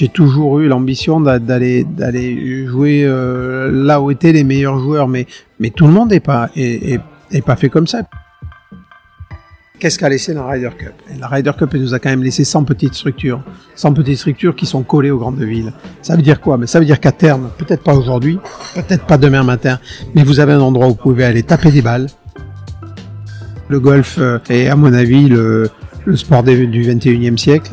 j'ai toujours eu l'ambition d'aller jouer euh, là où étaient les meilleurs joueurs, mais tout le monde n'est pas fait comme ça. Qu'est-ce qu'a laissé la Ryder Cup? La Ryder Cup nous a quand même laissé 100 petites structures, 100 petites structures qui sont collées aux grandes villes. Ça veut dire quoi? Mais ça veut dire qu'à terme, peut-être pas aujourd'hui, peut-être pas demain matin, mais vous avez un endroit où vous pouvez aller taper des balles. Le golf euh, est à mon avis le, le sport du 21e siècle.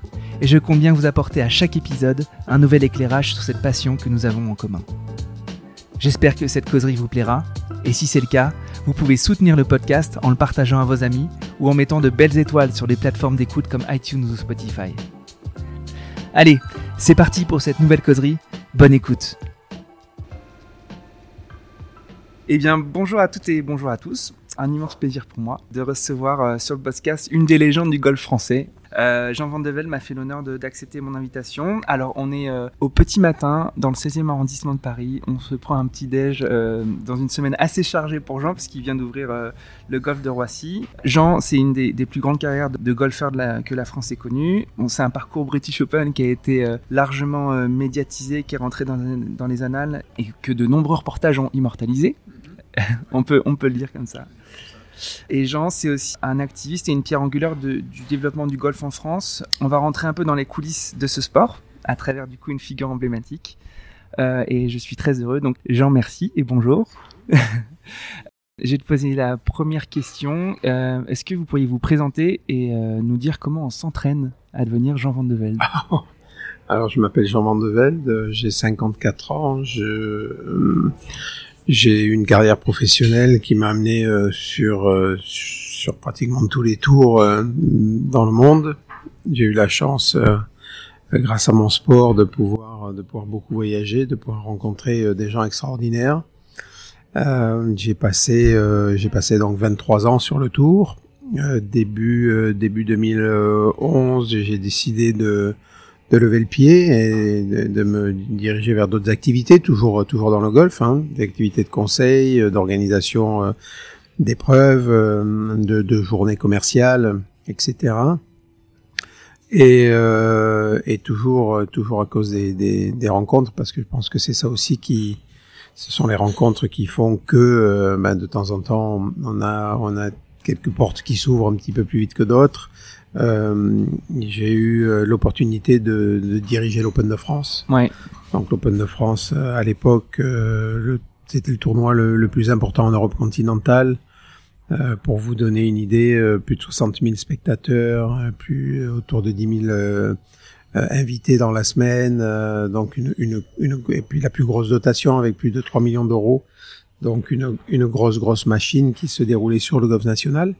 et je compte bien vous apporter à chaque épisode un nouvel éclairage sur cette passion que nous avons en commun. J'espère que cette causerie vous plaira, et si c'est le cas, vous pouvez soutenir le podcast en le partageant à vos amis ou en mettant de belles étoiles sur les plateformes d'écoute comme iTunes ou Spotify. Allez, c'est parti pour cette nouvelle causerie, bonne écoute Eh bien, bonjour à toutes et bonjour à tous. Un immense plaisir pour moi de recevoir euh, sur le podcast une des légendes du golf français, euh, Jean Vandevel m'a fait l'honneur d'accepter mon invitation. Alors, on est euh, au petit matin dans le 16e arrondissement de Paris. On se prend un petit déj euh, dans une semaine assez chargée pour Jean, puisqu'il vient d'ouvrir le golf de Roissy. Jean, c'est une des, plus grandes carrières de, golfeur que la France ait connue. Bon, c'est un parcours British Open qui a été largement médiatisé, qui est rentré dans, dans, les annales et que de nombreux reportages ont immortalisé. on, peut, on peut le dire comme ça. Et Jean, c'est aussi un activiste et une pierre angulaire du développement du golf en France. On va rentrer un peu dans les coulisses de ce sport à travers du coup une figure emblématique. Euh, et je suis très heureux. Donc Jean, merci et bonjour. je vais te poser la première question. Euh, est-ce que vous pourriez vous présenter et euh, nous dire comment on s'entraîne à devenir Jean Van de Velde? Alors, je m'appelle Jean Van de Velde, j'ai 54 ans, j'ai une carrière professionnelle qui m'a amené euh, sur euh, sur pratiquement tous les tours euh, dans le monde. J'ai eu la chance, grâce à mon sport, de pouvoir de pouvoir beaucoup voyager, de pouvoir rencontrer des gens extraordinaires. j'ai passé j'ai passé donc 23 ans sur le tour. début début 2011, j'ai décidé de de lever le pied et de, me diriger vers d'autres activités, toujours toujours dans le golf, hein, des activités de conseil, euh, d'organisation euh, d'épreuves, euh, de, de, journées commerciales, etc. Et, et toujours toujours à cause des, des, des, rencontres, parce que je pense que c'est ça aussi qui, ce sont les rencontres qui font que ben, de temps en temps on a on a quelques portes qui s'ouvrent un petit peu plus vite que d'autres. Euh, j'ai eu euh, l'opportunité de, de, diriger l'Open de France. Ouais. Donc l'Open de France, euh, à l'époque, euh, c'était le tournoi le, le, plus important en Europe continentale. Euh, pour vous donner une idée, plus de 60 000 spectateurs, plus autour de 10 000 invités dans la semaine, donc une, une, une, et puis la plus grosse dotation avec plus de 3 millions d'euros. Donc une, une grosse grosse machine qui se déroulait sur le golf national.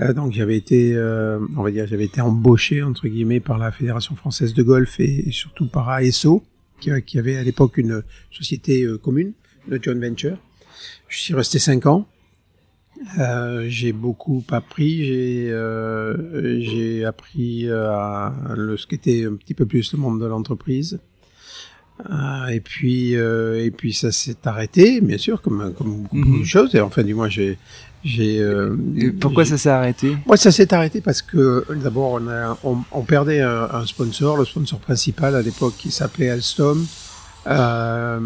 Euh, donc j'avais été, euh, on va dire, j'avais été embauché entre guillemets par la Fédération française de golf et, surtout par ASO, qui, qui, avait à l'époque une société euh, commune, de joint venture. Je suis resté cinq ans. Euh, j'ai beaucoup appris. J'ai euh, j'ai appris à le, ce qu'était un petit peu plus le monde de l'entreprise. et puis et puis ça s'est arrêté, bien sûr, comme comme beaucoup de mhm. choses. Et enfin, du moins, j'ai j'ai. Euh, pourquoi ça s'est arrêté? Ouais, ça s'est arrêté parce que d'abord on, a, on, on perdait un, un, sponsor, le sponsor principal à l'époque qui s'appelait Alstom. Euh,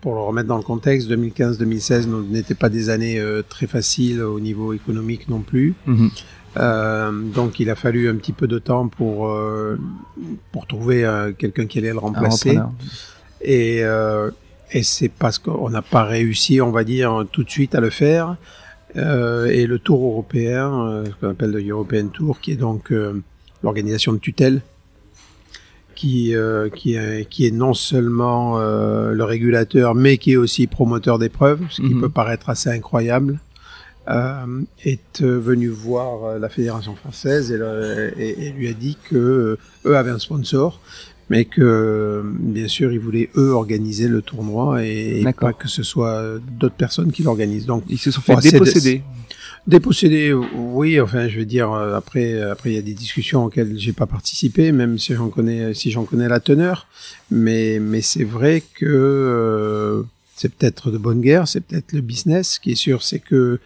pour le remettre dans le contexte, 2015-2016 n'étaient pas des années euh, très faciles au niveau économique non plus. Mhm. Euh, donc il a fallu un petit peu de temps pour euh, pour trouver quelqu'un qui allait le remplacer. Et et c'est parce qu'on n'a pas réussi, on va dire, tout de suite à le faire. Euh, et le Tour européen, euh, ce qu'on appelle le European Tour, qui est donc euh, l'organisation de tutelle, qui, qui, est, qui est non seulement le régulateur, mais qui est aussi promoteur d'épreuves, ce qui mhm. peut paraître assez incroyable. est venu voir la fédération française et, et, lui a dit que eux avaient un sponsor, mais que bien sûr ils voulaient eux organiser le tournoi et, pas que ce soit d'autres personnes qui l'organisent. Donc ils se sont fait déposséder. Déposséder, oui. Enfin, je veux dire, après, après, il y a des discussions auxquelles j'ai pas participé, même si j'en connais, si j'en connais la teneur. Mais, mais c'est vrai que euh, c'est peut-être de bonne guerre, c'est peut-être le business. Ce qui est sûr, c'est que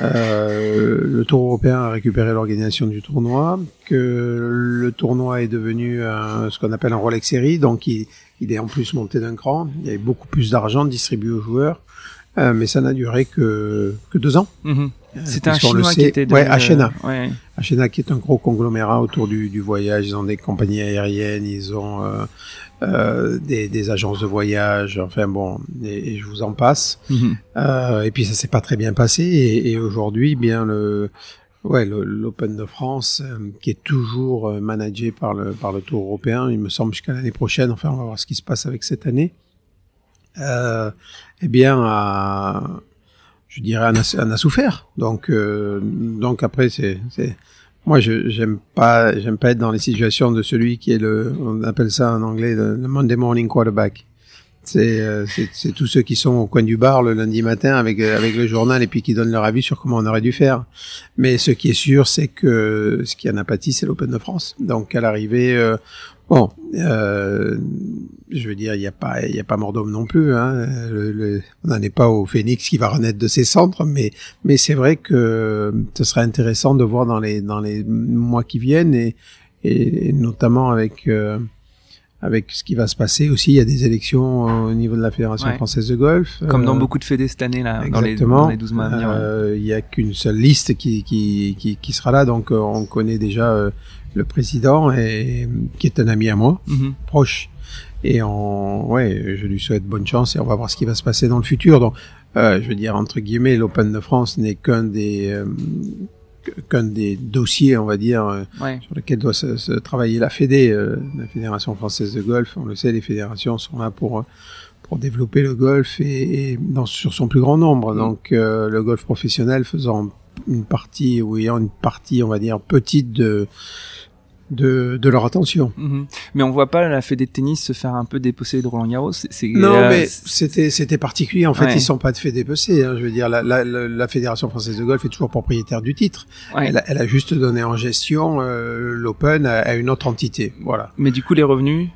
euh, le Tour européen a récupéré l'organisation du tournoi, que le tournoi est devenu ce qu'on appelle un Rolex Series, donc il, il est en plus monté d'un cran. Il y avait beaucoup plus d'argent distribué aux joueurs. Euh, mais ça n'a duré que, deux ans. Mhm. Euh, C'était un Chinois qui était... Ouais, Achena. Ouais. Achena qui est un gros conglomérat autour du, du voyage. Ils ont des compagnies aériennes, ils ont euh, euh, des, des, agences de voyage, enfin bon, et, je vous en passe. Mhm. Euh, et puis ça s'est pas très bien passé. Et, et aujourd'hui, bien le... Ouais, l'Open de France, euh, qui est toujours managé par le, par le Tour européen, il me semble jusqu'à l'année prochaine. Enfin, on va voir ce qui se passe avec cette année euh, eh bien, a, je dirais, en a, souffert. Donc, euh, donc après, c'est, moi, je j'aime pas, j'aime pas être dans les situations de celui qui est le, on appelle ça en anglais le, Monday morning quarterback. Euh, c'est, c'est, tous ceux qui sont au coin du bar le lundi matin avec avec le journal et puis qui donnent leur avis sur comment on aurait dû faire. Mais ce qui est sûr, c'est que ce qui en a pâti, c'est l'Open de France. Donc à l'arrivée, euh, Bon, euh, je veux dire, il n'y a pas, il a pas mort d'homme non plus. Hein. Le, on n'en est pas au Phoenix qui va renaître de ses centres, mais mais c'est vrai que ce serait intéressant de voir dans les dans les mois qui viennent et, et, notamment avec euh, avec ce qui va se passer aussi. Il y a des élections au niveau de la Fédération française de golf. Comme dans euh, beaucoup de fédés cette année là, dans les, dans les 12 mois à venir. Euh, il n'y a qu'une seule liste qui, qui, qui, qui, sera là, donc on connaît déjà le président, qui est un ami à moi, mhm. proche. Et on, ouais, je lui souhaite bonne chance et on va voir ce qui va se passer dans le futur. Donc, euh, je veux dire, entre guillemets, l'Open de France n'est qu'un des, euh, qu'un des dossiers, on va dire, euh, sur lesquels doit se, travailler la Fédé, la Fédération française de golf. On le sait, les fédérations sont là pour pour développer le golf et, dans, sur son plus grand nombre. Mhm. Donc, le golf professionnel faisant une partie ou ayant une partie, on va dire, petite de de, de leur attention. Mhm. Mais on voit pas la Fédé de tennis se faire un peu dépecer de Roland Garros. C'est, non, euh, mais c'était c'était particulier. En fait, ils sont pas de fait dépecer. Hein. Je veux dire, la, la, la, Fédération française de golf est toujours propriétaire du titre. Elle, a, elle, a, juste donné en gestion euh, l'Open à, une autre entité. Voilà. Mais du coup, les revenus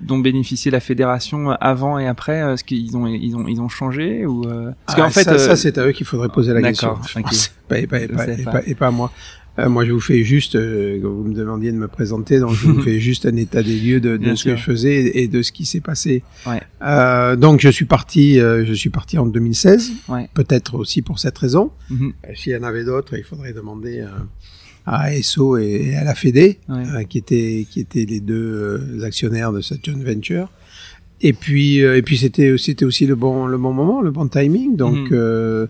dont bénéficiait la fédération avant et après, est-ce qu'ils ont ils ont ils ont changé ou euh... Parce qu'en fait, ça, ça c'est à eux qu'il faudrait poser la question. D'accord. Et, pas, et, pas, et, pas, à moi. Euh, moi, je vous fais juste, euh, vous me demandiez de me présenter, donc je vous fais juste un état des lieux de, de ce que je faisais et de ce qui s'est passé. Ouais. Euh, donc, je suis parti, je suis parti en 2016, ouais. peut-être aussi pour cette raison. Mhm. S'il y en avait d'autres, il faudrait demander à ASO et, à la Fédé, qui étaient qui étaient les deux actionnaires de cette joint venture. Et puis, et puis c'était c'était aussi le bon le bon moment, le bon timing. Donc, mhm.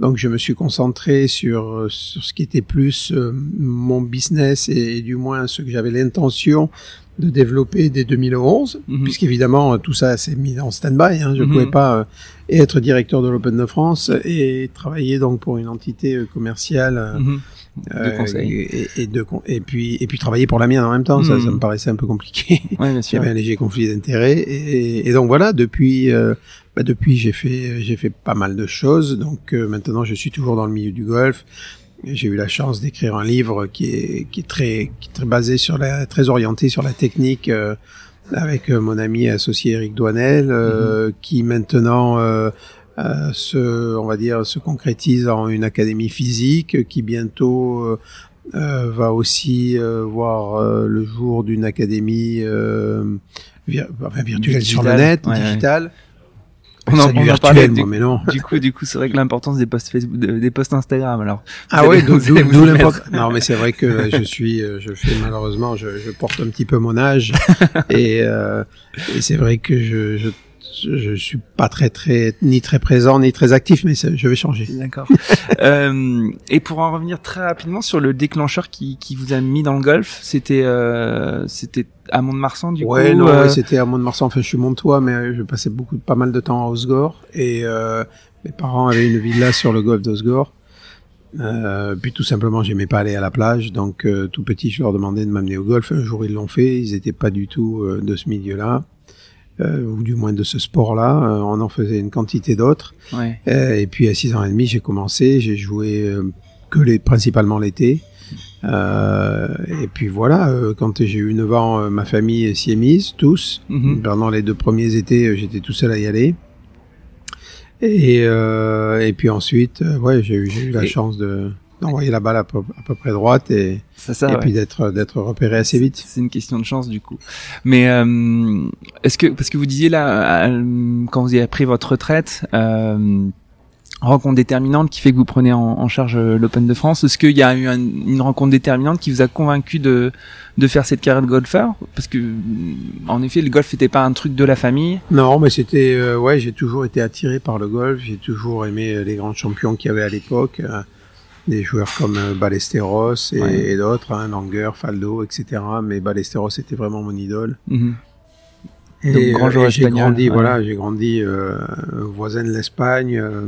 Donc je me suis concentré sur, sur ce qui était plus euh, mon business et, du moins ce que j'avais l'intention de développer dès 2011, mhm. puisqu'évidemment tout ça s'est mis en stand-by. Hein, je ne mhm. pouvais pas euh, être directeur de l'Open de France et travailler donc pour une entité euh, commerciale. Mhm. De conseil. Et, et, de, et, puis, et puis travailler pour la mienne en même temps, ça, ça me paraissait un peu compliqué. Ouais, bien sûr. Il y avait un léger conflit d'intérêts. Et, et, donc voilà, depuis bah depuis j'ai fait j'ai fait pas mal de choses. Donc euh, maintenant je suis toujours dans le milieu du golf. J'ai eu la chance d'écrire un livre qui est qui est très qui est très basé sur la très orienté sur la technique euh, avec euh, mon ami associé Eric Douanel mm-hmm. qui maintenant se on va dire se concrétise en une académie physique qui bientôt va aussi voir le jour d'une académie virtuelle sur le net, digitale. On en, on virtuel, du, mais non. Du coup, du coup, c'est vrai que l'importance des posts Facebook, des posts Instagram, alors. Ah oui, d'où l'importance. Non, mais c'est vrai que je suis, euh, je fais malheureusement, je, je porte un petit peu mon âge et, euh, et c'est vrai que je, je je suis pas très très ni très présent ni très actif, mais je vais changer. D'accord. euh, et pour en revenir très rapidement sur le déclencheur qui, qui vous a mis dans le golf, c'était euh, c'était à Mont-de-Marsan du ouais, coup. Non, euh... ouais, c'était à Mont-de-Marsan. Enfin, je suis montois, mais je passais beaucoup, pas mal de temps à Osgore et euh, Mes parents avaient une villa sur le golfe d'Osgore. Euh, puis tout simplement, j'aimais pas aller à la plage, donc euh, tout petit, je leur demandais de m'amener au golf. Un jour, ils l'ont fait. Ils étaient pas du tout euh, de ce milieu-là, euh, ou du moins de ce sport-là. Euh, on en faisait une quantité d'autres. Ouais. Euh, et puis à 6 ans et demi, j'ai commencé. J'ai joué que les, principalement l'été. Et puis voilà, quand j'ai eu 9 ans, ma famille s'y est mise, tous. Mhm. Pendant les deux premiers étés, j'étais tout seul à y aller. Et, et puis ensuite, ouais, j'ai eu, eu la Et- chance de d'envoyer la balle à peu, à peu près droite et, ça. et ouais. puis d'être d'être repéré assez vite. C'est une question de chance du coup. Mais euh, est-ce que parce que vous disiez là euh, quand vous avez pris votre retraite, euh, rencontre déterminante qui fait que vous prenez en, en charge l'Open de France. Est-ce qu'il y a eu un- une rencontre déterminante qui vous a convaincu de de faire cette carrière de golfeur? Parce que en effet, le golf n'était pas un truc de la famille. Non, mais c'était euh, ouais, j'ai toujours été attiré par le golf. J'ai toujours aimé les grands champions qu'il y avait à l'époque, des joueurs comme euh, Ballesteros et, Ouais. et d'autres, hein, Langer, Faldo, etc. Mais Ballesteros était vraiment mon idole. Mhm. Et, Donc, grand euh, joueur et espagnol, grandi, ouais. voilà, j'ai grandi euh, voisin de l'Espagne, euh,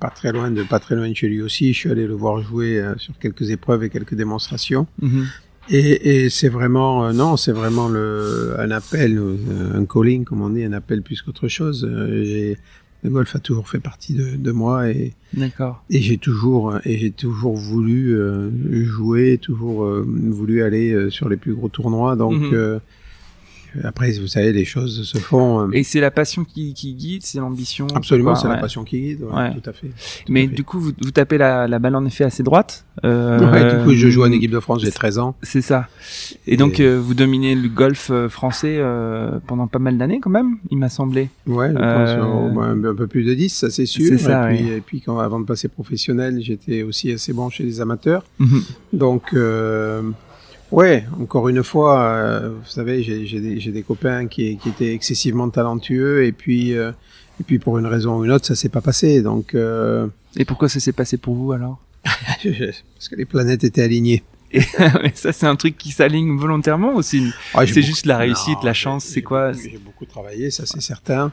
pas très loin de pas très loin de chez lui aussi. Je suis allé le voir jouer euh, sur quelques épreuves et quelques démonstrations. Mhm. Et, et c'est vraiment, non, c'est vraiment le, un appel, un calling, comme on dit, un appel plus qu'autre chose. J'ai, le golf a toujours fait partie de, de moi et, et j'ai toujours, et j'ai toujours voulu euh, jouer, toujours euh, voulu aller euh, sur les plus gros tournois. Donc Mhm. Après, vous savez, les choses se font. euh, Et c'est la passion qui, qui guide, c'est l'ambition. absolument, c'est la passion qui guide. ouais, Ouais. Tout à fait. tout Mais à fait. du coup, vous, vous tapez la, la balle en effet assez droite. Euh, du coup, je joue en équipe de France, j'ai 13 ans. C'est ça. Et donc, Et- euh, vous dominez le golf euh, français euh, pendant pas mal d'années quand même, il m'a semblé. Ouais, je pense un peu plus de 10, ça c'est sûr. C'est ça, et, puis, et puis quand avant de passer professionnel, j'étais aussi assez bon chez les amateurs. Mhm. Donc ouais, encore une fois, euh, vous savez, j'ai des, copains qui, qui étaient excessivement talentueux et puis euh, et puis pour une raison ou une autre, ça s'est pas passé. Donc euh, Et pourquoi ça s'est passé pour vous alors? Parce que les planètes étaient alignées. Mais ça, c'est un truc qui s'aligne volontairement ou c'est Ah, juste la réussite, la chance, c'est quoi J'ai beaucoup travaillé, ça c'est certain.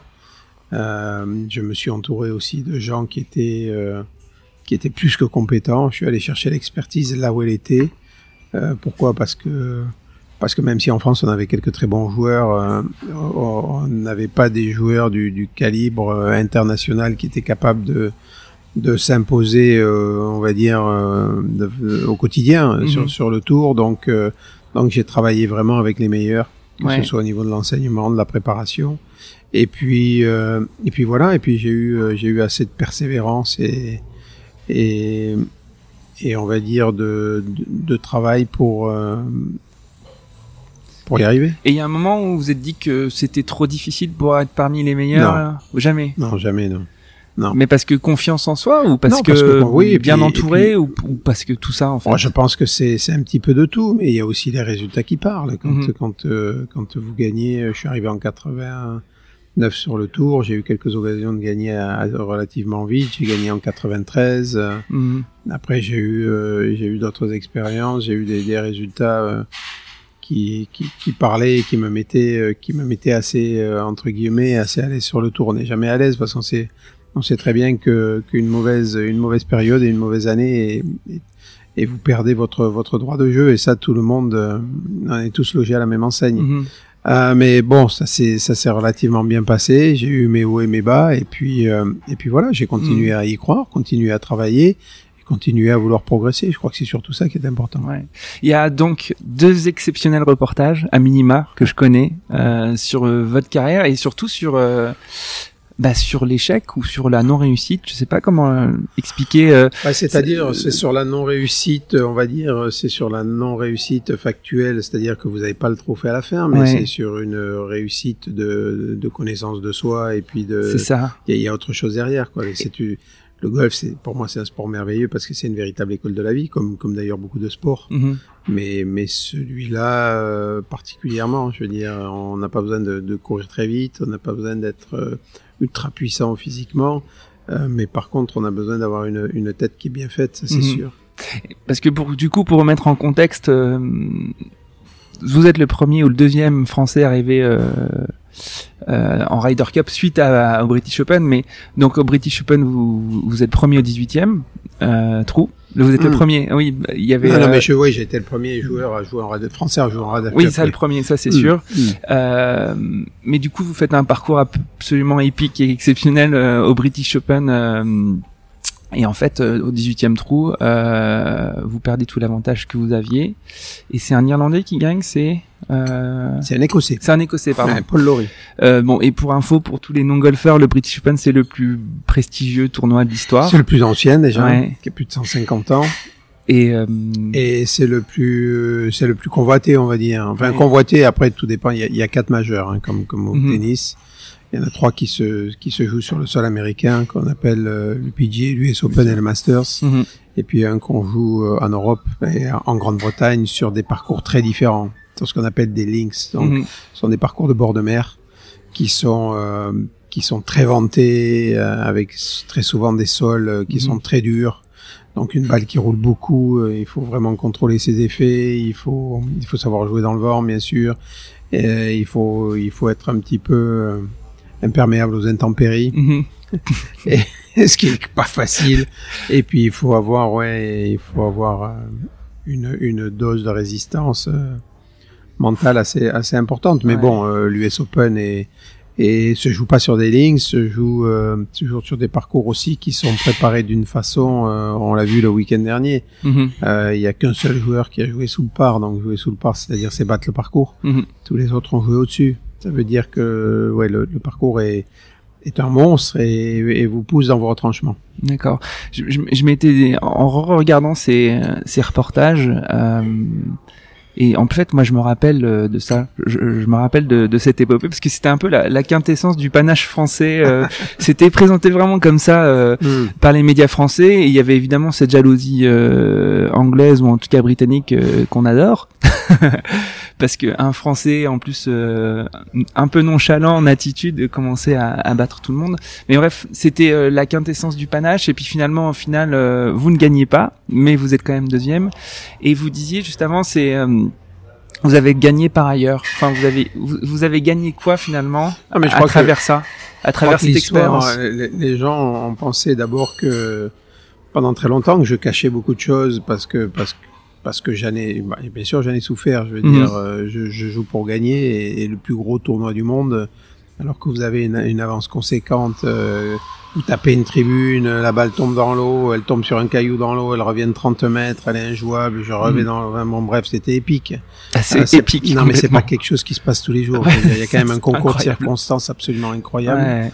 Je me suis entouré aussi de gens qui étaient qui étaient plus que compétents. Je suis allé chercher l'expertise là où elle était. Euh, pourquoi? Parce que parce que même si en France on avait quelques très bons joueurs, euh, on n'avait pas des joueurs du, du calibre euh, international qui étaient capables de de s'imposer, euh, on va dire, euh, de- au quotidien Mhm. sur sur le tour. Donc euh, donc j'ai travaillé vraiment avec les meilleurs, que Ouais. ce soit au niveau de l'enseignement, de la préparation. Et puis euh, et puis voilà. Et puis j'ai eu j'ai eu assez de persévérance et et et on va dire de de, de travail pour euh, pour y arriver. Et il y a un moment où vous vous êtes dit que c'était trop difficile pour être parmi les meilleurs Non. Jamais? Non, jamais non. Non. Mais parce que confiance en soi ou parce Non, que, parce que, oui, bien puis- entouré puis- ou, ou parce que tout ça en fait? Moi, je pense que c'est un petit peu de tout, mais il y a aussi les résultats qui parlent. Quand Mhm. quand euh, quand vous gagnez, je suis arrivé en 89 sur le tour, j'ai eu quelques occasions de gagner à- à- relativement vite. J'ai gagné en 93. euh, Mhm. Après, j'ai eu euh, j'ai eu d'autres expériences, j'ai eu des, des résultats euh, qui, qui qui parlaient, et qui me mettaient euh, qui me mettaient assez entre guillemets assez à l'aise sur le tour. On n'est jamais à l'aise parce qu'on sait on sait très bien que qu'une mauvaise une mauvaise période et une mauvaise année et, et, et vous perdez votre votre droit de jeu et ça tout le monde on est tous logés à la même enseigne. Mhm. Euh, mais bon, ça s'est ça s'est relativement bien passé. J'ai eu mes hauts et mes bas, et puis euh, et puis voilà, j'ai continué Mm. à y croire, continué à travailler, et continué à vouloir progresser. Je crois que c'est surtout ça qui est important. Ouais. Il y a donc deux exceptionnels reportages à minima que je connais euh, sur euh, votre carrière et surtout sur euh, bah, sur l'échec ou sur la non réussite. Je sais pas comment euh, expliquer. euh, Ouais, c'est-à-dire, c'est sur la non réussite, on va dire, c'est sur la non réussite factuelle, c'est-à-dire que vous n'avez pas le trophée à la fin, mais Ouais. c'est sur une réussite de, de connaissance de soi et puis de. c'est ça. Il y, a- il y a autre chose derrière, quoi. Tu. Le golf, c'est pour moi, c'est un sport merveilleux parce que c'est une véritable école de la vie, comme comme d'ailleurs beaucoup de sports. Mhm. mais mais celui-là euh, particulièrement je veux dire on n'a pas besoin de, de courir très vite on n'a pas besoin d'être euh, ultra puissant physiquement euh, mais par contre on a besoin d'avoir une, une tête qui est bien faite ça c'est Mhm. sûr Parce que pour du coup pour remettre en contexte, euh, vous êtes le premier ou le deuxième français arrivé euh, en Ryder Cup suite à, au British Open. Mais donc au British Open, vous, vous êtes premier au 18e trou. Vous êtes le hmm. premier. Oui, il y avait. Non, non mais je, oui, j'étais le premier joueur à jouer en Ryder, français à jouer en Ryder Oui, ça, le premier, ça c'est hmm. sûr. Hmm. Euh, mais du coup, vous faites un parcours absolument épique et exceptionnel au British Open et en fait, euh, au 18e trou, euh, vous perdez tout l'avantage que vous aviez. Et c'est un Irlandais qui gagne, c'est... Euh... C'est un Écossais. C'est un Écossais, pardon. Paul Laurie. Euh, bon, et pour info, pour tous les non-golfeurs, le British Open, c'est le plus prestigieux tournoi de l'histoire. C'est le plus ancien déjà, qui a plus de 150 ans. Et, et c'est le plus c'est le plus convoité on va dire enfin convoité après tout dépend il y a, il y a quatre majeurs hein, comme comme au mhm. tennis il y en a trois qui se, qui se jouent sur le sol américain, qu'on appelle euh, l'UPG, l'US Open et le Masters. Mhm. Et puis un qu'on joue euh, en Europe et en Grande-Bretagne sur des parcours très différents, sur ce qu'on appelle des links. Donc, mhm. ce sont des parcours de bord de mer qui sont euh, qui sont très vantés, euh, avec très souvent des sols qui mhm. sont très durs. Donc une balle qui roule beaucoup, il faut vraiment contrôler ses effets, il faut il faut savoir jouer dans le vent bien sûr, et il faut il faut être un petit peu imperméable aux intempéries. Mhm. et, ce qui est pas facile. Et puis il faut avoir, ouais, il faut avoir euh, une, une dose de résistance euh, mentale assez assez importante. Mais bon, euh, l'US Open et et se joue pas sur des lignes, se joue, joue sur des parcours aussi qui sont préparés d'une façon. on l'a vu le week-end dernier. Mhm. Il y a qu'un seul joueur qui a joué sous le par, donc jouer sous le par, c'est-à-dire c'est battre le parcours. Mhm. Tous les autres ont joué au-dessus. Ça veut dire que ouais, le, parcours est, est un monstre et, vous pousse dans vos retranchements. D'accord. Je, je, m'étais en regardant ces, ces reportages. Euh, et en fait, moi, je me rappelle euh, de ça. Je, je me rappelle de, de, cette épopée parce que c'était un peu la, la, quintessence du panache français. Euh, c'était présenté vraiment comme ça euh, hmm. par les médias français. Et il y avait évidemment cette jalousie anglaise ou en tout cas britannique qu'on adore, parce que un Français en plus un peu nonchalant en attitude commençait à, à, battre tout le monde. Mais bref, c'était la quintessence du panache. Et puis finalement, au final, vous ne gagnez pas, mais vous êtes quand même deuxième. Et vous disiez juste avant, c'est vous avez gagné par ailleurs. Enfin, vous avez vous, avez gagné quoi finalement ah, mais je à travers ça, à travers cette expérience. Euh, les, gens ont pensé d'abord que pendant très longtemps que je cachais beaucoup de choses parce que parce que parce que j'en ai bah, bien sûr j'en ai souffert. Je veux mhm. dire, euh, je, je, joue pour gagner et, le plus gros tournoi du monde, alors que vous avez une, une avance conséquente. Euh, vous tapez une tribune, la balle tombe dans l'eau, elle tombe sur un caillou dans l'eau, elle revient de 30 mètres, elle est injouable, je reviens mm. dans bon, bref, c'était épique. Ah, c'est euh, épique. Non, mais c'est pas quelque chose qui se passe tous les jours. il y a quand même un concours de circonstances absolument incroyable.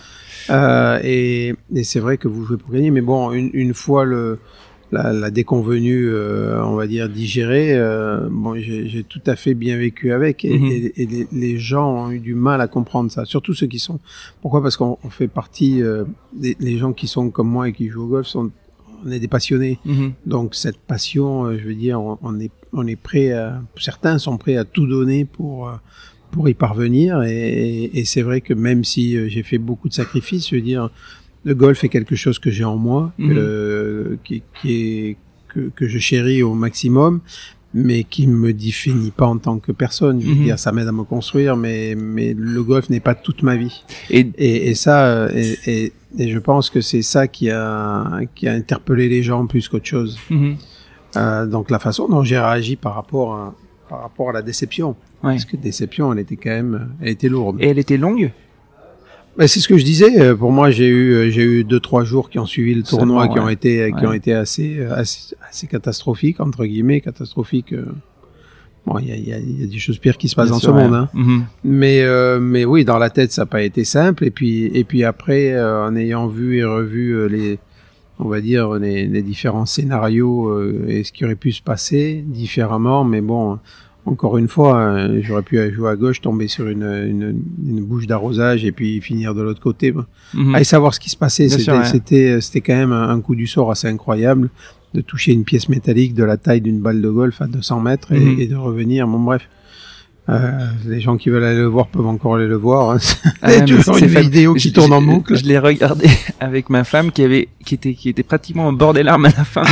Et, et c'est vrai que vous jouez pour gagner, mais bon, une, une fois le, la, la déconvenue, euh, on va dire, digérée, euh, bon, j'ai tout à fait bien vécu avec. Et, mhm. et, les, gens ont eu du mal à comprendre ça, surtout ceux qui sont... Pourquoi? Parce qu'on fait partie... Euh, des, les gens qui sont comme moi et qui jouent au golf sont... On est des passionnés. Mhm. Donc cette passion, je veux dire, on, est, on est prêt à... Certains sont prêts à tout donner pour pour y parvenir et, et c'est vrai que même si j'ai fait beaucoup de sacrifices, je veux dire, le golf est quelque chose que j'ai en moi, mhm. qui, qui, est que, que, je chéris au maximum, mais qui me définit pas en tant que personne. Je veux mhm. dire, ça m'aide à me construire, mais mais le golf n'est pas toute ma vie. Et, et, et ça, et, et, je pense que c'est ça qui a qui a interpellé les gens plus qu'autre chose. Mhm. Euh, donc la façon dont j'ai réagi par rapport à, par rapport à la déception. Parce que déception, elle était quand même, elle était lourde. Et elle était longue? C'est ce que je disais. Euh, pour moi, j'ai eu euh, j'ai eu deux trois jours qui ont suivi le tournoi, qui ont été qui ont été assez, assez, assez catastrophiques entre guillemets catastrophiques. Euh. Bon, il y a, y, a, y a, des choses pires qui se passent dans ce monde, hein. Mhm. mais mais oui, dans la tête, ça n'a pas été simple. Et puis et puis après, en ayant vu et revu les on va dire les, les différents scénarios et ce qui aurait pu se passer différemment, mais bon encore une fois, euh, j'aurais pu jouer à gauche, tomber sur une, une, une bouche d'arrosage et puis finir de l'autre côté. Mm Allez savoir ce qui se passait. C'était c'était quand même un coup du sort assez incroyable de toucher une pièce métallique de la taille d'une balle de golf à 200 mètres et, mhm. et de revenir. Bon bref, euh, les gens qui veulent aller le voir peuvent encore aller le voir. Hein. Ah, une vidéo qui tourne en boucle. Je, l'ai regardé avec ma femme qui avait, qui était, qui était pratiquement au bord des larmes à la fin,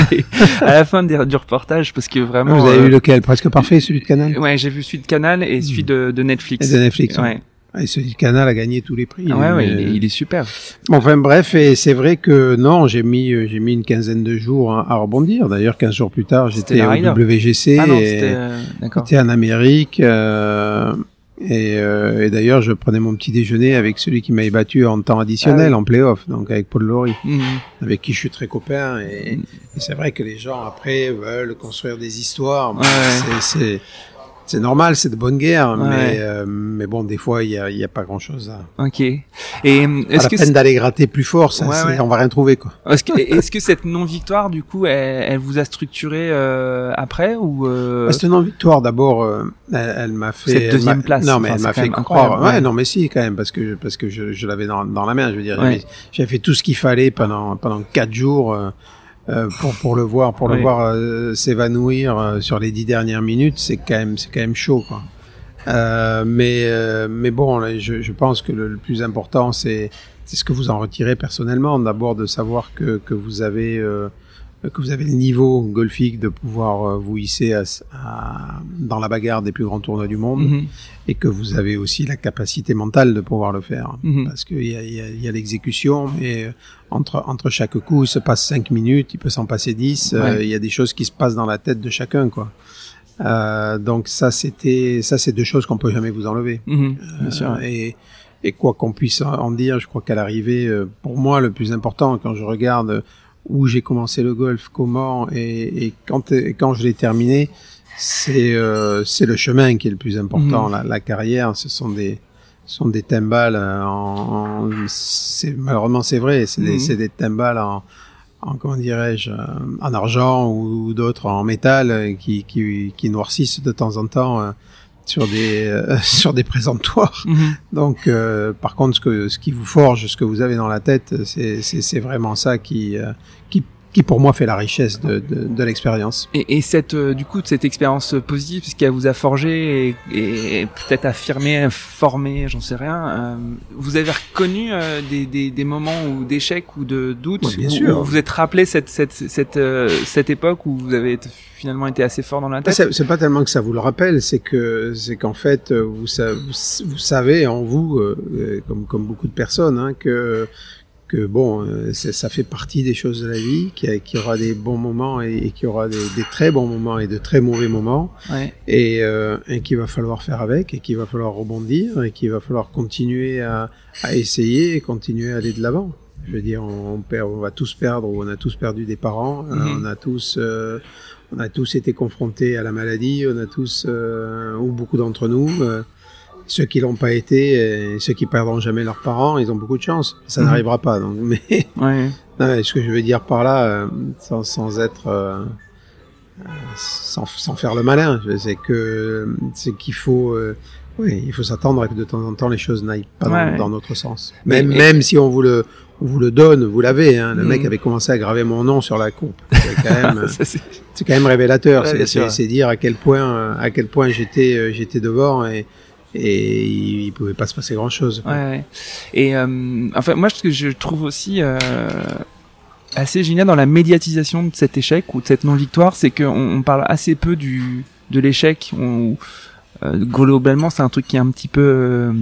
à la fin des, du reportage parce que vraiment. Vous avez vu euh, lequel? Presque parfait, celui de Canal? Ouais, j'ai vu celui de Canal et celui hmm. de, de Netflix. Et de Netflix. Ouais. Et ce canal a gagné tous les prix. Ah ouais, ouais, il, est, il est super. Enfin bref, et c'est vrai que non, j'ai mis euh, j'ai mis une quinzaine de jours à, à rebondir. D'ailleurs, 15 jours plus tard, j'étais au. WGC. Ah non, et c'était euh, j'étais en Amérique. euh, et euh, et d'ailleurs, je prenais mon petit déjeuner avec celui qui m'avait battu en temps additionnel Ah oui. en playoff, donc avec Paul Laurie, Mhm. avec qui je suis très copain. Et, et c'est vrai que les gens après veulent construire des histoires. Ouais. C'est- C'est normal, c'est de bonne guerre, Ouais. mais euh, mais bon, des fois, il y a, y a pas grand chose à. Ok. Et euh, est-ce la que peine d'aller gratter plus fort, ça, Ouais, ouais. on va rien trouver quoi. Est-ce que, est-ce que cette non-victoire, du coup, elle, elle vous a structuré euh, après ou euh... Bah, Cette non-victoire, d'abord, elle, elle m'a fait. Cette deuxième place, Non, mais enfin, elle m'a fait croire. Ouais, non, mais si, quand même, parce que parce que je, je l'avais dans, dans la main. Je veux dire, j'avais fait tout ce qu'il fallait pendant pendant quatre jours euh, pour pour le voir, pour le voir euh, s'évanouir euh, sur les dix dernières minutes. C'est quand même c'est quand même chaud, quoi. Euh, mais euh, mais bon, là, je, je pense que le, le plus important, c'est c'est ce que vous en retirez personnellement. D'abord, de savoir que que vous avez euh, que vous avez le niveau golfique de pouvoir euh, vous hisser à, à- dans la bagarre des plus grands tournois du monde Mhm. et que vous avez aussi la capacité mentale de pouvoir le faire. Mhm. Parce qu'il y a, y a, y a l'exécution, mais euh, entre, entre chaque coup, il se passe 5 minutes, il peut s'en passer 10, euh, Ouais. il y a des choses qui se passent dans la tête de chacun, quoi. Euh, donc ça, c'était, ça, c'est deux choses qu'on peut jamais vous enlever. Mhm. Bien sûr. Euh, et, et quoi qu'on puisse en dire, je crois qu'à l'arrivée, euh, pour moi, le plus important, quand je regarde euh, où j'ai commencé le golf, comment et, et quand, et quand je l'ai terminé, c'est euh, c'est le chemin qui est le plus important. Mhm. La, la carrière, ce sont des ce sont des timbales euh, en, en- c'est malheureusement c'est vrai, c'est des c'est des timbales en en comment dirais-je euh, en argent ou, d'autres en métal qui, qui qui noircissent de temps en temps euh, sur des euh, sur des présentoirs. Mhm. Donc, euh, par contre, ce, que, ce qui vous forge, ce que vous avez dans la tête, c'est- c'est c'est vraiment ça qui, euh, qui, qui, pour moi, fait la richesse de, de, de l'expérience. Et, et cette, euh, du coup, de cette expérience positive, ce qu'elle vous a forgé et, et peut-être affirmé, formé, j'en sais rien, euh, vous avez reconnu euh, des, des, des moments ou d'échecs ou de doutes Ouais, bien où, sûr. où vous êtes rappelé cette, cette, cette, euh, cette époque où vous avez été- finalement été assez fort dans la tête? C'est pas tellement que ça vous le rappelle, c'est que c'est qu'en fait, euh, vous, vous, vous savez en vous, comme, comme beaucoup de personnes, hein, que que bon, euh, ça fait partie des choses de la vie, qu'il y, qu'il y aura des bons moments et, et qu'il y aura des, des très bons moments et de très mauvais moments. Ouais. et, euh, et qu'il va falloir faire avec et qu'il va falloir rebondir et qu'il va falloir continuer à, à essayer et continuer à aller de l'avant. Je veux dire, on, perd, on va tous perdre ou on a tous perdu des parents, euh, Mhm. on a tous, euh, on a tous été confrontés à la maladie, on a tous, euh, ou beaucoup d'entre nous, euh, ceux qui l'ont pas été, et ceux qui perdront jamais leurs parents, ils ont beaucoup de chance. Ça Mhm. n'arrivera pas. Donc, mais Ouais. non, mais ce que je veux dire par là, euh, sans, sans être, euh, euh, sans, sans faire le malin, c'est que c'est qu'il faut, euh, oui, il faut s'attendre à que de temps en temps les choses n'aillent pas dans, Ouais. dans notre sens. Même, mais- même si on vous le, on vous le donne, vous l'avez. Hein, le Mhm. mec avait commencé à graver mon nom sur la coupe. C'est quand quand même révélateur. Ouais, C'est- dire à quel point, euh, à quel point j'étais, euh, j'étais devant et et il, il pouvait pas se passer grand chose. Ouais. Et euh, enfin, moi, ce que je trouve aussi euh, assez génial dans la médiatisation de cet échec ou de cette non-victoire, c'est qu'on on parle assez peu du de l'échec. Euh, globalement, c'est un truc qui est un petit peu euh,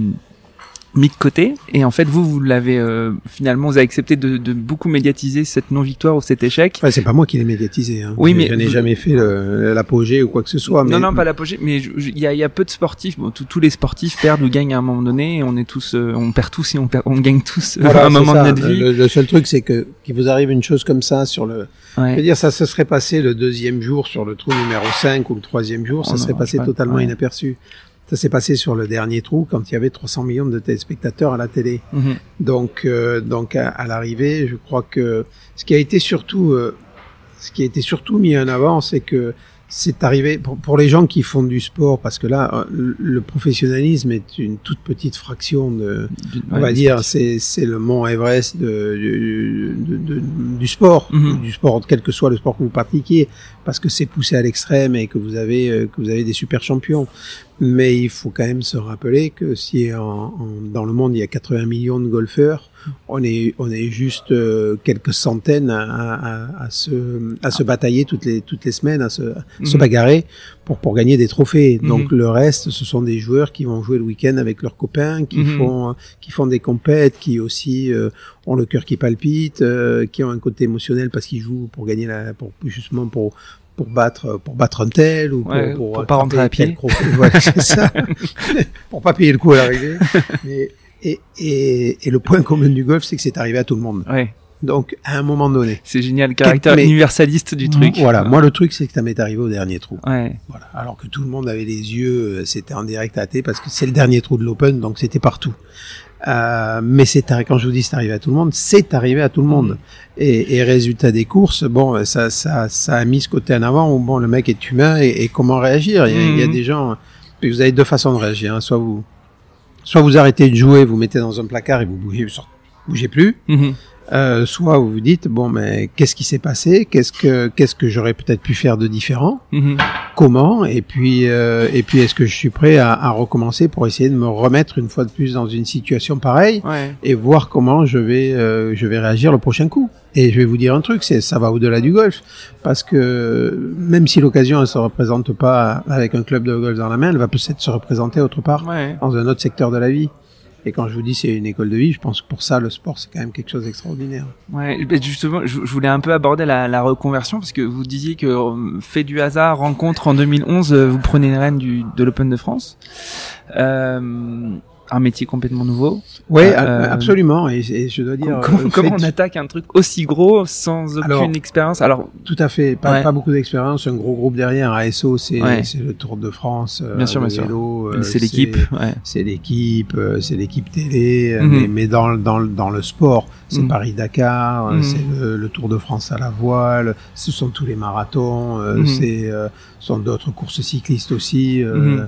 mis de côté. Et en fait, vous, vous l'avez euh, finalement, vous avez accepté de, de beaucoup médiatiser cette non-victoire ou cet échec. Enfin, c'est pas moi qui l'ai médiatisé. Hein. Oui, mais je n'ai vous- jamais fait l'apogée ou quoi que ce soit. non, mais, non, pas l'apogée, mais il y a, y a peu de sportifs. Bon, tous- les sportifs perdent ou gagnent à un moment donné. Et on est tous, euh, on perd tous et on, perd- on gagne tous euh, Voilà, à un moment ça. de notre vie. Le, le seul truc, c'est que qu'il vous arrive une chose comme ça sur le. Je Ouais. veux dire, ça se serait passé le deuxième jour sur le trou numéro 5 ou le troisième jour, ça Oh non, serait je passé pas. totalement Ouais. inaperçu. Ça s'est passé sur le dernier trou quand il y avait 300 millions de téléspectateurs à la télé. Mhm. Donc, euh, donc à, à l'arrivée, je crois que ce qui a été surtout, euh, ce qui a été surtout mis en avant, c'est que c'est arrivé pour, pour les gens qui font du sport, parce que là, euh, le, professionnalisme est une toute petite fraction de, Du- on ouais, va dire, c'est c'est le mont Everest de, du, de- de- du sport, Mhm. du sport, quel que soit le sport que vous pratiquiez, parce que c'est poussé à l'extrême et que vous avez euh, que vous avez des super champions. Mais il faut quand même se rappeler que si en, en, dans le monde il y a 80 millions de golfeurs, on est on est juste euh, quelques centaines à, à, à, se à se batailler toutes les toutes les semaines, à se, Mhm. se bagarrer pour pour gagner des trophées. Mhm. Donc le reste, ce sont des joueurs qui vont jouer le week-end avec leurs copains, qui Mhm. font qui font des compètes, qui aussi euh, ont le cœur qui palpite, euh, qui ont un côté émotionnel parce qu'ils jouent pour gagner la pour justement pour pour battre pour battre un tel ou pour, Ouais, pour, pour pas rentrer à pied. Voilà, ça. pour pas payer le coup à l'arrivée. Et, et, et le point commun du golf, c'est que c'est arrivé à tout le monde. Ouais, Donc, à un moment donné. c'est génial, le caractère Mais- universaliste du truc. Voilà. Moi, le truc, c'est que ça m'est arrivé au dernier trou. Voilà. Alors que tout le monde avait les yeux, euh, c'était en direct à thé parce que c'est le dernier trou de l'Open, donc c'était partout. Euh, mais c'est quand je vous dis c'est arrivé à tout le monde, c'est arrivé à tout le monde. Et, et résultat des courses, bon, ça, ça, ça a mis ce côté en avant où bon, le mec est humain et, et comment réagir. Il y, a, il y a Mhm. des gens. Vous avez deux façons de réagir. hein. Soit vous, soit vous arrêtez de jouer, vous mettez dans un placard et vous bougez, vous bougez plus. Mhm. Euh, soit vous vous dites bon, mais qu'est-ce qui s'est passé? Qu'est-ce que qu'est-ce que j'aurais peut-être pu faire de différent? Mhm. comment? Et puis euh, et puis est-ce que je suis prêt à, à recommencer pour essayer de me remettre une fois de plus dans une situation pareille Ouais. et voir comment je vais euh, je vais réagir le prochain coup? Et je vais vous dire un truc c'est ça va au-delà du golf parce que même si l'occasion ne se représente pas avec un club de golf dans la main elle va peut-être se représenter autre part Ouais. dans un autre secteur de la vie et quand je vous dis c'est une école de vie je pense que pour ça le sport c'est quand même quelque chose d'extraordinaire Ouais, ben justement, je, voulais un peu aborder la, reconversion parce que vous disiez que euh, fait du hasard, rencontre en 2011, euh, vous prenez les rênes du, de l'Open de France. Euh, un métier complètement nouveau. ouais Euh, absolument et, et je dois dire comment on attaque un truc aussi gros sans aucune Alors, expérience? Alors, Tout à fait, pas, Ouais. pas beaucoup d'expérience, un gros groupe derrière. ASO, c'est Ouais. le Tour de France, euh, Bien sûr, bien sûr. euh, c'est l'équipe. C'est l'équipe, c'est l'équipe télé, Mhm. mais, mais dans, le- dans, le- dans le sport, c'est Mhm. Paris-Dakar, euh, Mhm. c'est le, le Tour de France à la voile, ce sont tous les marathons, c'est ce sont d'autres courses cyclistes aussi. euh.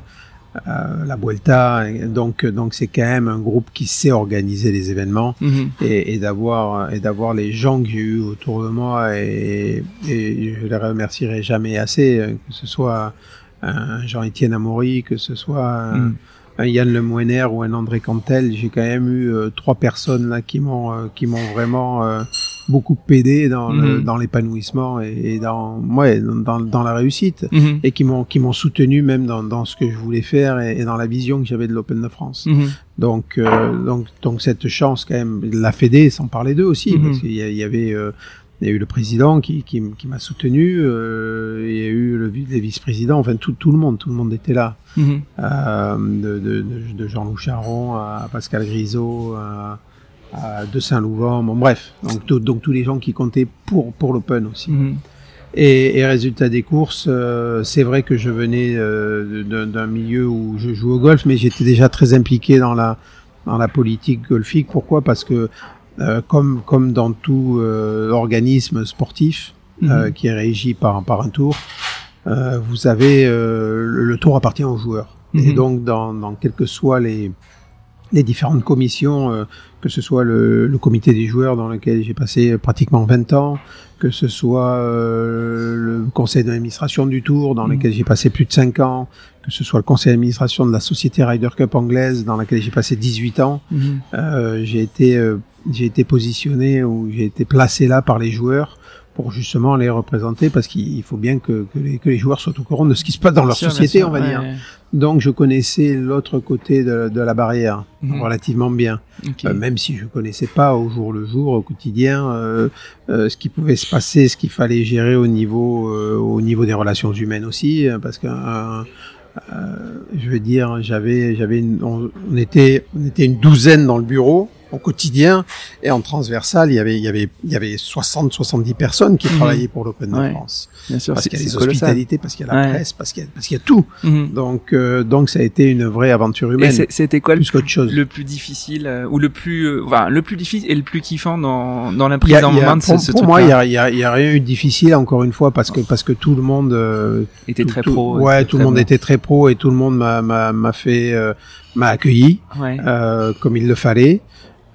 Euh, la Vuelta, donc donc c'est quand même un groupe qui sait organiser les événements Mhm. et, et d'avoir et d'avoir les gens que j'ai eu autour de moi et, et je les remercierai jamais assez euh, que ce soit un Jean-Étienne Amaury que ce soit un, Mhm. un Yann Lemoiner ou un André Cantel j'ai quand même eu euh, trois personnes là qui m'ont euh, qui m'ont vraiment euh, beaucoup aidé dans le- Mhm. dans l'épanouissement et, et dans ouais dans, dans la réussite Mhm. et qui m'ont qui m'ont soutenu même dans, dans ce que je voulais faire et, et dans la vision que j'avais de l'Open de France Mhm. donc, euh, donc, donc cette chance quand même, la Fédé, sans parler d'eux aussi, Mhm. parce qu'il y, avait, euh, il y a eu le président qui, qui, qui m'a soutenu, euh, il y a eu le, les vice-présidents, enfin tout, tout le monde, tout le monde était là, euh, de, de, de, Jean-Loup Charon à Pascal Grisot, à de Saint-Louvent, bon bref, donc, tout- donc tous les gens qui comptaient pour pour l'Open aussi. Mhm. Et, et résultat des courses, euh, c'est vrai que je venais euh, d'un- milieu où je joue au golf, mais j'étais déjà très impliqué dans la dans la politique golfique. Pourquoi? Parce que euh, comme comme dans tout euh, organisme sportif euh, Mhm. qui est régi par par un tour, euh, vous avez euh, le, le tour appartient aux joueurs. Et Mhm. donc dans dans quelles que soient les les différentes commissions, euh, que ce soit le, le comité des joueurs dans lequel j'ai passé pratiquement 20 ans, que ce soit euh, le conseil d'administration du Tour dans Mhm. lequel j'ai passé plus de 5 ans, que ce soit le conseil d'administration de la société Ryder Cup anglaise dans laquelle j'ai passé 18 ans, Mhm. euh, j'ai été euh, j'ai été positionné ou j'ai été placé là par les joueurs pour justement les représenter parce qu'il faut bien que, que, les, que les joueurs soient au courant de ce qui se passe dans leur sûr, société, on va dire. Donc je connaissais l'autre côté de, de la barrière Mhm. relativement bien. Euh, même si je connaissais pas au jour le jour, au quotidien, euh, euh, ce qui pouvait se passer, ce qu'il fallait gérer au niveau, au niveau des relations humaines aussi, parce que euh, je veux dire, j'avais, j'avais, on était, on était une douzaine dans le bureau au quotidien et en transversal, il y avait, il y avait, il y avait 60, 70 personnes qui Mhm. travaillaient pour l'Open de Ouais. France, Bien sûr, parce qu'il y a les hospitalités, parce qu'il y a la Ouais. presse, parce qu'il y a, parce qu'il y a tout. Mhm. Donc, euh, donc ça a été une vraie aventure humaine, c'était quoi le plus qu'autre chose. le plus difficile euh, ou le plus euh, enfin le plus difficile et le plus kiffant dans dans la prise en main de ce, pour, ce pour moi, il y a, il y, a, y a rien eu de difficile encore une fois parce que parce que tout le monde euh, était tout- très tout- pro ouais, tout le monde bon. était très pro et tout le monde m'a m'a m'a fait euh, m'a accueilli ouais euh, comme il le fallait.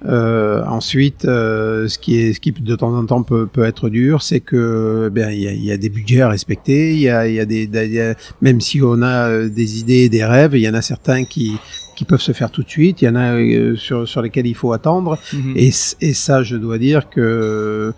Euh, ensuite, euh, ce qui est, ce qui de temps en temps peut, peut être dur, c'est que ben il y a, y a, des budgets à respecter. Il y a, y a des, y a, même si on a euh, des idées, des rêves, il y en a certains qui qui peuvent se faire tout de suite. Il y en a euh, sur sur lesquels il faut attendre. Mhm. Et, et ça, je dois dire que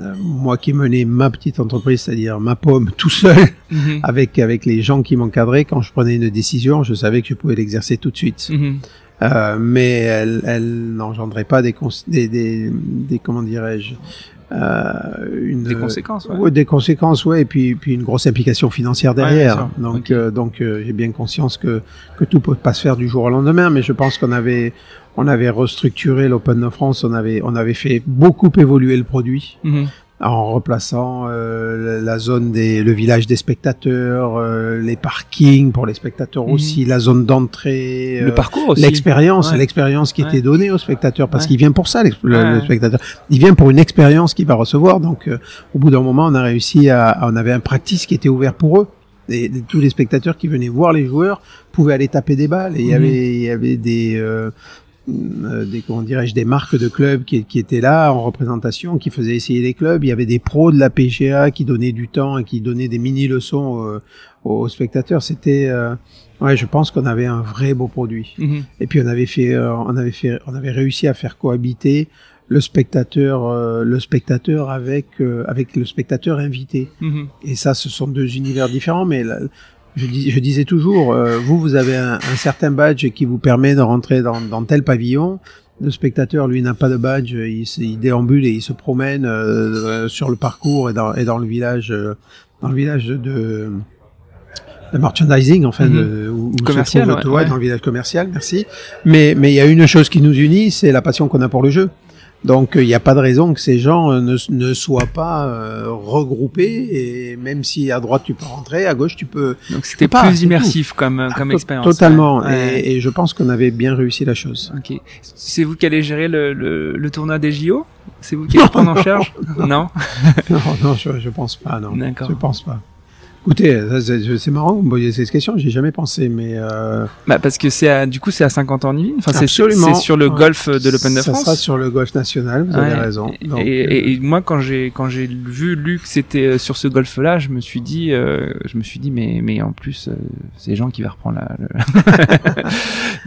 euh, moi qui menais ma petite entreprise, c'est-à-dire ma pomme tout seul, Mhm. avec avec les gens qui m'encadraient, quand je prenais une décision, je savais que je pouvais l'exercer tout de suite. Mhm. Euh, mais elle, elle n'engendrait pas des, cons- des, des, des comment dirais-je, euh, une, Des conséquences, ouais. Ouais, des conséquences, ouais, et puis, puis une grosse implication financière derrière. sûr. donc, euh, donc, euh, j'ai bien conscience que que tout peut pas se faire du jour au lendemain, mais je pense qu'on avait on avait restructuré l'Open de France, on avait on avait fait beaucoup évoluer le produit Mhm. En replaçant euh, la zone des le village des spectateurs, euh, les parkings pour les spectateurs Mhm. aussi, la zone d'entrée, Le euh, parcours aussi. l'expérience, Ouais. l'expérience qui Ouais. était donnée au spectateur, parce Ouais. qu'il vient pour ça, le, le spectateur. Il vient pour une expérience qu'il va recevoir. Donc, euh, au bout d'un moment, on a réussi à, on avait un practice qui était ouvert pour eux. Et, tous les spectateurs qui venaient voir les joueurs pouvaient aller taper des balles. Et il y Mhm. avait, il y avait des, euh, des comment dirais-je, des marques de clubs qui, qui étaient là en représentation, qui faisaient essayer les clubs. Il y avait des pros de la PGA qui donnaient du temps et qui donnaient des mini leçons euh, aux spectateurs. C'était, euh, ouais, je pense qu'on avait un vrai beau produit. Mhm. Et puis on avait fait, euh, on avait fait, on avait réussi à faire cohabiter le spectateur, euh, le spectateur avec euh, avec le spectateur invité. Mhm. Et ça, ce sont deux univers différents, mais je, dis, je disais toujours, euh, vous, vous avez un, un certain badge qui vous permet de rentrer dans, dans tel pavillon. Le spectateur, lui, n'a pas de badge, il, il déambule et il se promène euh, euh, sur le parcours et dans, et dans le village, euh, dans le village de, de merchandising, enfin, Mhm. de, où, où se Commercial, trouve ouais. dans le village commercial, merci. Mais mais il y a une chose qui nous unit, c'est la passion qu'on a pour le jeu. Donc euh, il n'y a pas de raison que ces gens euh, ne, ne soient pas euh, regroupés et même si à droite tu peux rentrer, à gauche tu peux Donc c'était plus immersif comme, euh, comme expérience. Totalement. Ouais. Ouais. Et, et je pense qu'on avait bien réussi la chose. Ok. C'est vous qui allez gérer le, le, le tournoi des JO C'est vous qui allez prendre en charge? Non? Non, non, je, je pense pas. Non, D'accord. je pense pas. Écoutez, ça, c'est marrant que vous me posiez cette question. J'ai jamais pensé, mais euh, Bah parce que c'est du coup c'est à 50 ans Yvelines. Enfin c'est sur le golf de l'Open de ça France. sera sur le golf national. Vous avez raison. Et, Donc, et- euh, et moi quand j'ai quand j'ai vu lu que c'était euh, sur ce golf là, je me suis dit euh, je me suis dit mais mais en plus euh, c'est Jean qui va reprendre la. Le...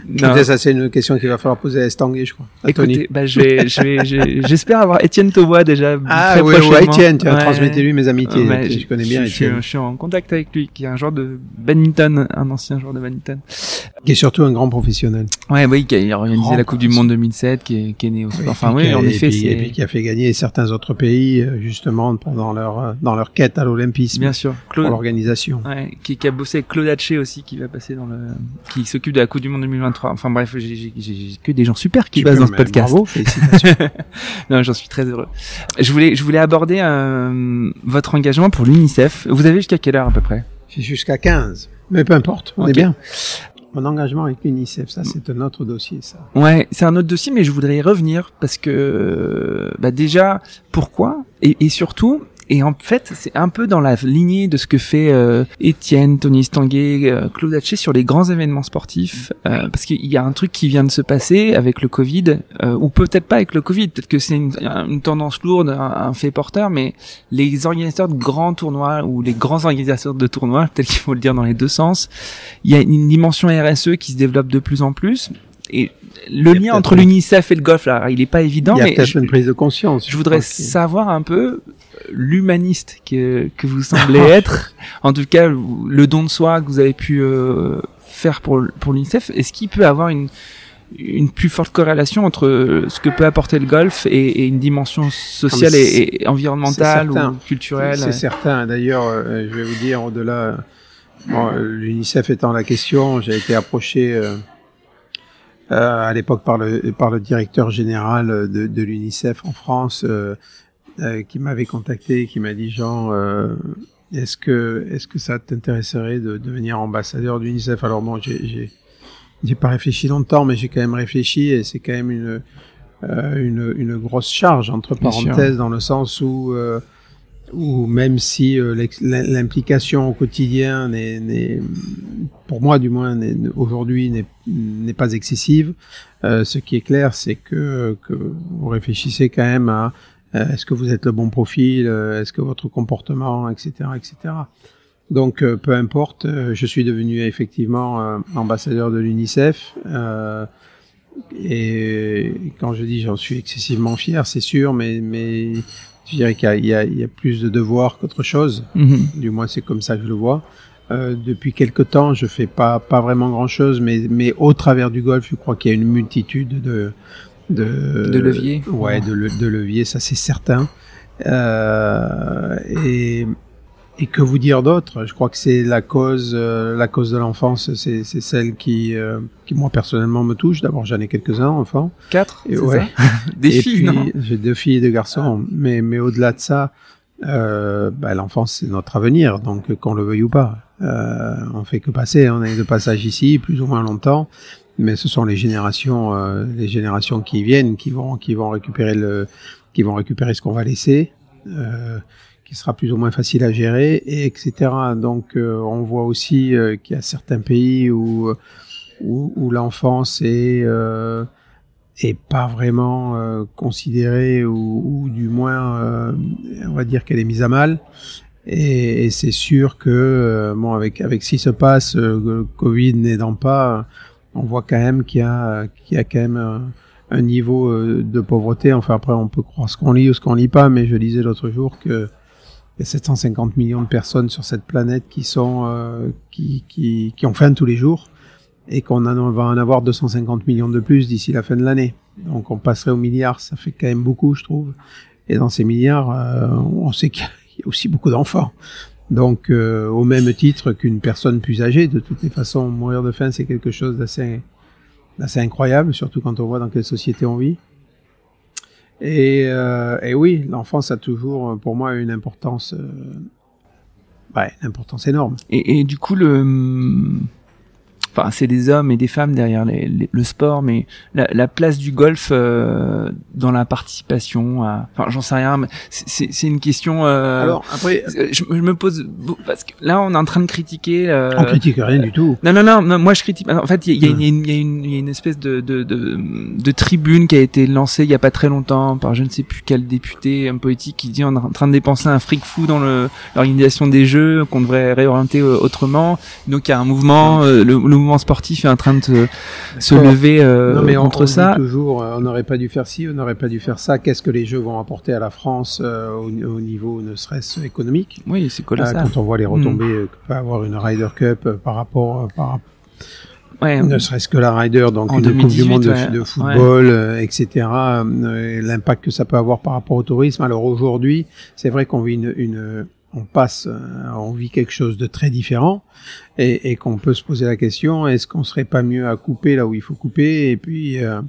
Non. écoutez, ça c'est une question qu'il va falloir poser à Estanguet, je crois. À Tony. Écoutez, bah, je vais, je j'espère avoir Étienne Taubois déjà Ah très oui, prochainement. Tu as Ouais. transmettez-lui mes amitiés. Ouais, je, connais bien je, je, Etienne. je suis en contact avec lui, qui est un joueur de badminton, un ancien joueur de badminton. Qui est surtout un grand professionnel. Ouais, oui, qui a organisé Grand la Coupe du Monde 2007, qui est, qui est né au sport. Enfin, oui, en et effet, puis- Et puis qui a fait gagner certains autres pays, euh, justement, pendant leur, euh, dans leur quête à l'olympisme. bien sûr Pour Claude. l'organisation. Ouais, qui, qui a bossé avec Claude Haché aussi, qui va passer dans le, qui s'occupe de la Coupe du Monde 2023. Enfin bref, j'ai que des gens super qui passent dans ce podcast. Bravo, félicitations. Non, j'en suis très heureux. Je voulais, je voulais aborder euh, votre engagement pour l'UNICEF. Vous avez jusqu'à quelle heure à peu près J'ai jusqu'à 15. Mais peu importe, on est bien. Mon engagement avec l'UNICEF, ça c'est un autre dossier, ça. Ouais, c'est un autre dossier, mais je voudrais y revenir parce que euh, bah déjà pourquoi? Et, et surtout et en fait c'est un peu dans la lignée de ce que fait euh, Étienne, Tony Stanguet, euh, Claude Haché sur les grands événements sportifs euh, parce qu'il y a un truc qui vient de se passer avec le Covid euh, ou peut-être pas avec le Covid, peut-être que c'est une, une tendance lourde, un, un fait porteur, mais les organisateurs de grands tournois ou les grands organisateurs de tournois, peut-être qu'il faut le dire dans les deux sens, il y a une dimension RSE qui se développe de plus en plus et le lien entre un- l'UNICEF et le golf là, il est pas évident Il y a peut-être une prise de conscience. je voudrais savoir un peu l'humaniste que que vous semblez être, en tout cas le don de soi que vous avez pu euh, faire pour pour l'UNICEF, est-ce qu'il peut avoir une une plus forte corrélation entre ce que peut apporter le golf et, et une dimension sociale Ah, et, et environnementale ou culturelle C'est certain. D'ailleurs, euh, je vais vous dire, au-delà, bon, euh, l'UNICEF étant la question, j'ai été approché euh, euh, à l'époque par le, par le directeur général de, de l'UNICEF en France, euh, euh, qui m'avait contacté, qui m'a dit, Jean, euh, est-ce que, est-ce que ça t'intéresserait de devenir ambassadeur de l'UNICEF Alors bon, j'ai, j'ai, pas réfléchi longtemps, mais j'ai quand même réfléchi et c'est quand même une, euh, une, une grosse charge entre parenthèses dans le sens où euh, où même si euh, l'implication au quotidien n'est, pour moi du moins aujourd'hui n'est pas excessive, euh, ce qui est clair, c'est que, que vous réfléchissez quand même à euh, est-ce que vous êtes le bon profil, est-ce que votre comportement, etc., etc. Donc peu importe, je suis devenu effectivement ambassadeur de l'UNICEF. et quand je dis j'en suis excessivement fier, c'est sûr, mais mais je dirais qu'il y, y, a plus de devoirs qu'autre chose. Mhm. Du moins, c'est comme ça que je le vois. Euh, depuis quelque temps, je fais pas pas vraiment grand chose, mais mais au travers du golf, je crois qu'il y a une multitude de de, de leviers. Ouais, de, de leviers, ça c'est certain. Euh, et et que vous dire d'autre? Je crois que c'est la cause, euh, la cause de l'enfance, c'est, c'est celle qui, euh, qui moi personnellement me touche. D'abord, j'en ai quelques-uns enfants. Quatre. Et ouais. Des filles, non? J'ai deux filles et deux garçons. Mais mais au-delà de ça, euh, bah, l'enfance c'est notre avenir, donc qu'on le veuille ou pas, euh, on fait que passer. On est de passage ici, plus ou moins longtemps. Mais ce sont les générations, euh, les générations qui viennent, qui vont, qui vont récupérer le, qui vont récupérer ce qu'on va laisser. Euh, qui sera plus ou moins facile à gérer, et etc. Donc euh, on voit aussi euh, qu'il y a certains pays où où, l'enfance est euh, est pas vraiment considérée ou, du moins on va dire qu'elle est mise à mal. Et, c'est sûr que bon avec avec ce qui se passe, Covid n'aidant pas, on voit quand même qu'il y a y a quand même un, niveau de pauvreté. Enfin après on peut croire ce qu'on lit ou ce qu'on lit pas, mais je lisais l'autre jour que y a 750 millions de personnes sur cette planète euh, qui, ont faim tous les jours et qu'on va en avoir 250 millions de plus d'ici la fin de l'année. Donc on passerait au milliard, ça fait quand même beaucoup, je trouve. Et dans ces milliards, euh, on sait qu'il y a aussi beaucoup d'enfants. Donc euh, au même titre qu'une personne plus âgée, de toutes les façons, mourir de faim, c'est quelque chose d'assez d'assez incroyable, surtout quand on voit dans quelle société on vit. Et, euh, et oui, l'enfance a toujours, pour moi, une importance, euh, ouais, une importance énorme. Et, et du coup, le, enfin c'est des hommes et des femmes derrière les, le sport, mais la, la place du golf euh, dans la participation, à... enfin j'en sais rien, mais c'est une question. Euh, Alors après, je, je, me pose parce que là on est en train de critiquer. Euh... On critique rien du tout. Non non non, moi je critique. En fait il y a, y, a, y, a y, y a, une espèce de, de, de, de, tribune qui a été lancée il y a pas très longtemps par je ne sais plus quel député un politique qui dit on est en train de dépenser un fric fou dans l'organisation des jeux qu'on devrait réorienter euh, autrement. Donc il y a un mouvement, euh, le, le mouvement sportif est en train de se lever euh, non, mais contre on, ça. toujours, euh, on n'aurait pas dû faire ci, on n'aurait pas dû faire ça. Qu'est-ce que les Jeux vont apporter à la France euh, au, au, niveau, ne serait-ce économique? Oui, c'est colossal. quand on voit les retombées mm. que peut avoir une Ryder Cup par rapport, par, Ouais, ne serait-ce que la Ryder, donc une 2018, Coupe du Monde ouais. de, de, football, ouais. etc. L'impact que ça peut avoir par rapport au tourisme. Alors aujourd'hui, c'est vrai qu'on vit une, une on passe, euh, on vit quelque chose de très différent et, qu'on peut se poser la question est-ce qu'on serait pas mieux à couper là où il faut couper et puis euh,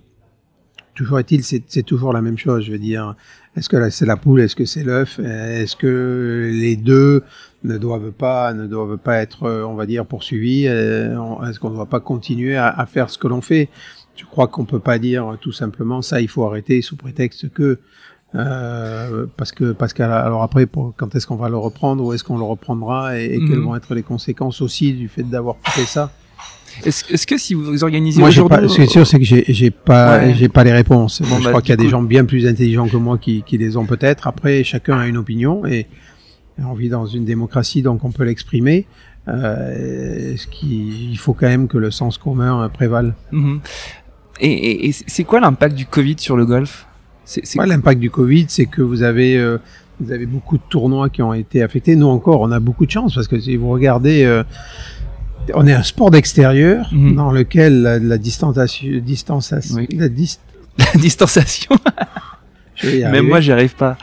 toujours est-il c'est toujours la même chose je veux dire. Est-ce que c'est la poule est-ce que c'est l'œuf est-ce que les deux ne doivent pas ne doivent pas être on va dire poursuivis est-ce qu'on ne doit pas continuer à, à faire ce que l'on fait? Je crois qu'on peut pas dire tout simplement ça il faut arrêter sous prétexte que euh, parce que alors après pour, quand est-ce qu'on va le reprendre où est-ce qu'on le reprendra et, et mmh. quelles vont être les conséquences aussi du fait d'avoir coupé ça? Est-ce est que si vous organisez moi aujourd'hui ce qui est sûr c'est que j'ai j'ai pas ouais. j'ai pas les réponses bon, je bah, crois qu'il y a des gens bien plus intelligents que moi qui, qui les ont peut-être après chacun a une opinion et on vit dans une démocratie donc on peut l'exprimer euh, ce qui il faut quand même que le sens commun prévale mmh. et, et, et c'est quoi l'impact du Covid sur le golf? Ouais, l'impact du Covid, c'est que vous avez euh, vous avez beaucoup de tournois qui ont été affectés. Nous encore, on a beaucoup de chance parce que si vous regardez, euh, on est un sport d'extérieur -hmm. dans lequel la, la distanciation, distanciation, oui. la, dis la distanciation. Même moi, j'y arrive pas.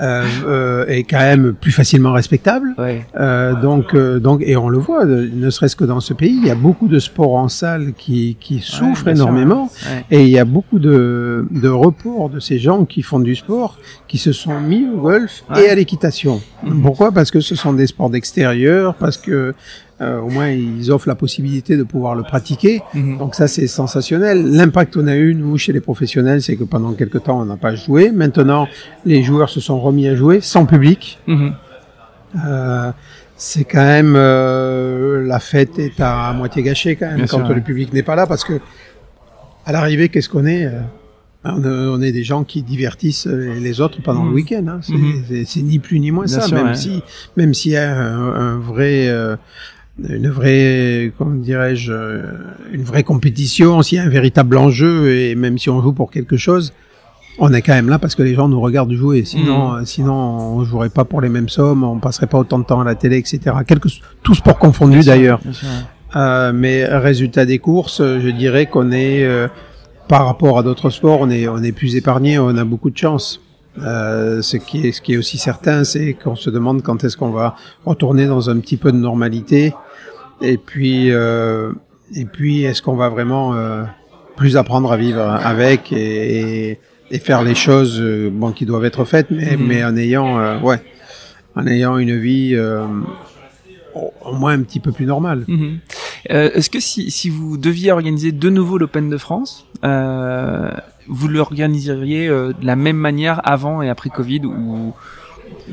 euh, euh, est quand même plus facilement respectable. Ouais. Euh, donc, euh, donc, et on le voit, ne serait-ce que dans ce pays, il y a beaucoup de sports en salle qui, qui souffrent ouais, énormément, ouais. et il y a beaucoup de, de reports de ces gens qui font du sport, qui se sont mis au golf et à l'équitation. Mmh. Pourquoi? Parce que ce sont des sports d'extérieur, parce que au moins ils offrent la possibilité de pouvoir le pratiquer. Mhm. Donc ça c'est sensationnel. L'impact qu'on a eu nous chez les professionnels, c'est que pendant quelques temps on n'a pas joué. Maintenant les joueurs se sont remis à jouer sans public. Mhm. Euh, c'est quand même euh, la fête est à moitié gâchée quand même Bien quand sûr, ouais. le public n'est pas là parce que à l'arrivée qu'est-ce qu'on est euh, on, est- on est des gens qui divertissent les autres pendant le Mhm. week-end. Hein. C'est ni plus ni moins Bien ça. sûr, même ouais. si même s'il y a un, un vrai euh, une vraie comment dirais-je euh, une vraie compétition, s'il y a un véritable enjeu et même si on joue pour quelque chose, on est quand même là parce que les gens nous regardent jouer. Sinon, Mhm. euh, sinon on jouerait pas pour les mêmes sommes, on passerait pas autant de temps à la télé, etc. Quelque, tout sport confondu d'ailleurs. Euh, mais résultat des courses, euh, je dirais qu'on est euh, par rapport à d'autres sports, on est on est plus épargné, on a beaucoup de chance. Euh, ce qui est ce qui est aussi certain, c'est qu'on se demande quand est-ce qu'on va retourner dans un petit peu de normalité. Et puis euh, et puis est-ce qu'on va vraiment euh, plus apprendre à vivre avec et, et, et faire les choses euh, bon qui doivent être faites, mais Mhm. mais en ayant euh, ouais en ayant une vie euh, au au moins un petit peu plus normale. Mhm. Euh, Est-ce que si, si vous deviez organiser de nouveau l'Open de France, euh, vous l'organiseriez euh, de la même manière avant et après Covid ou,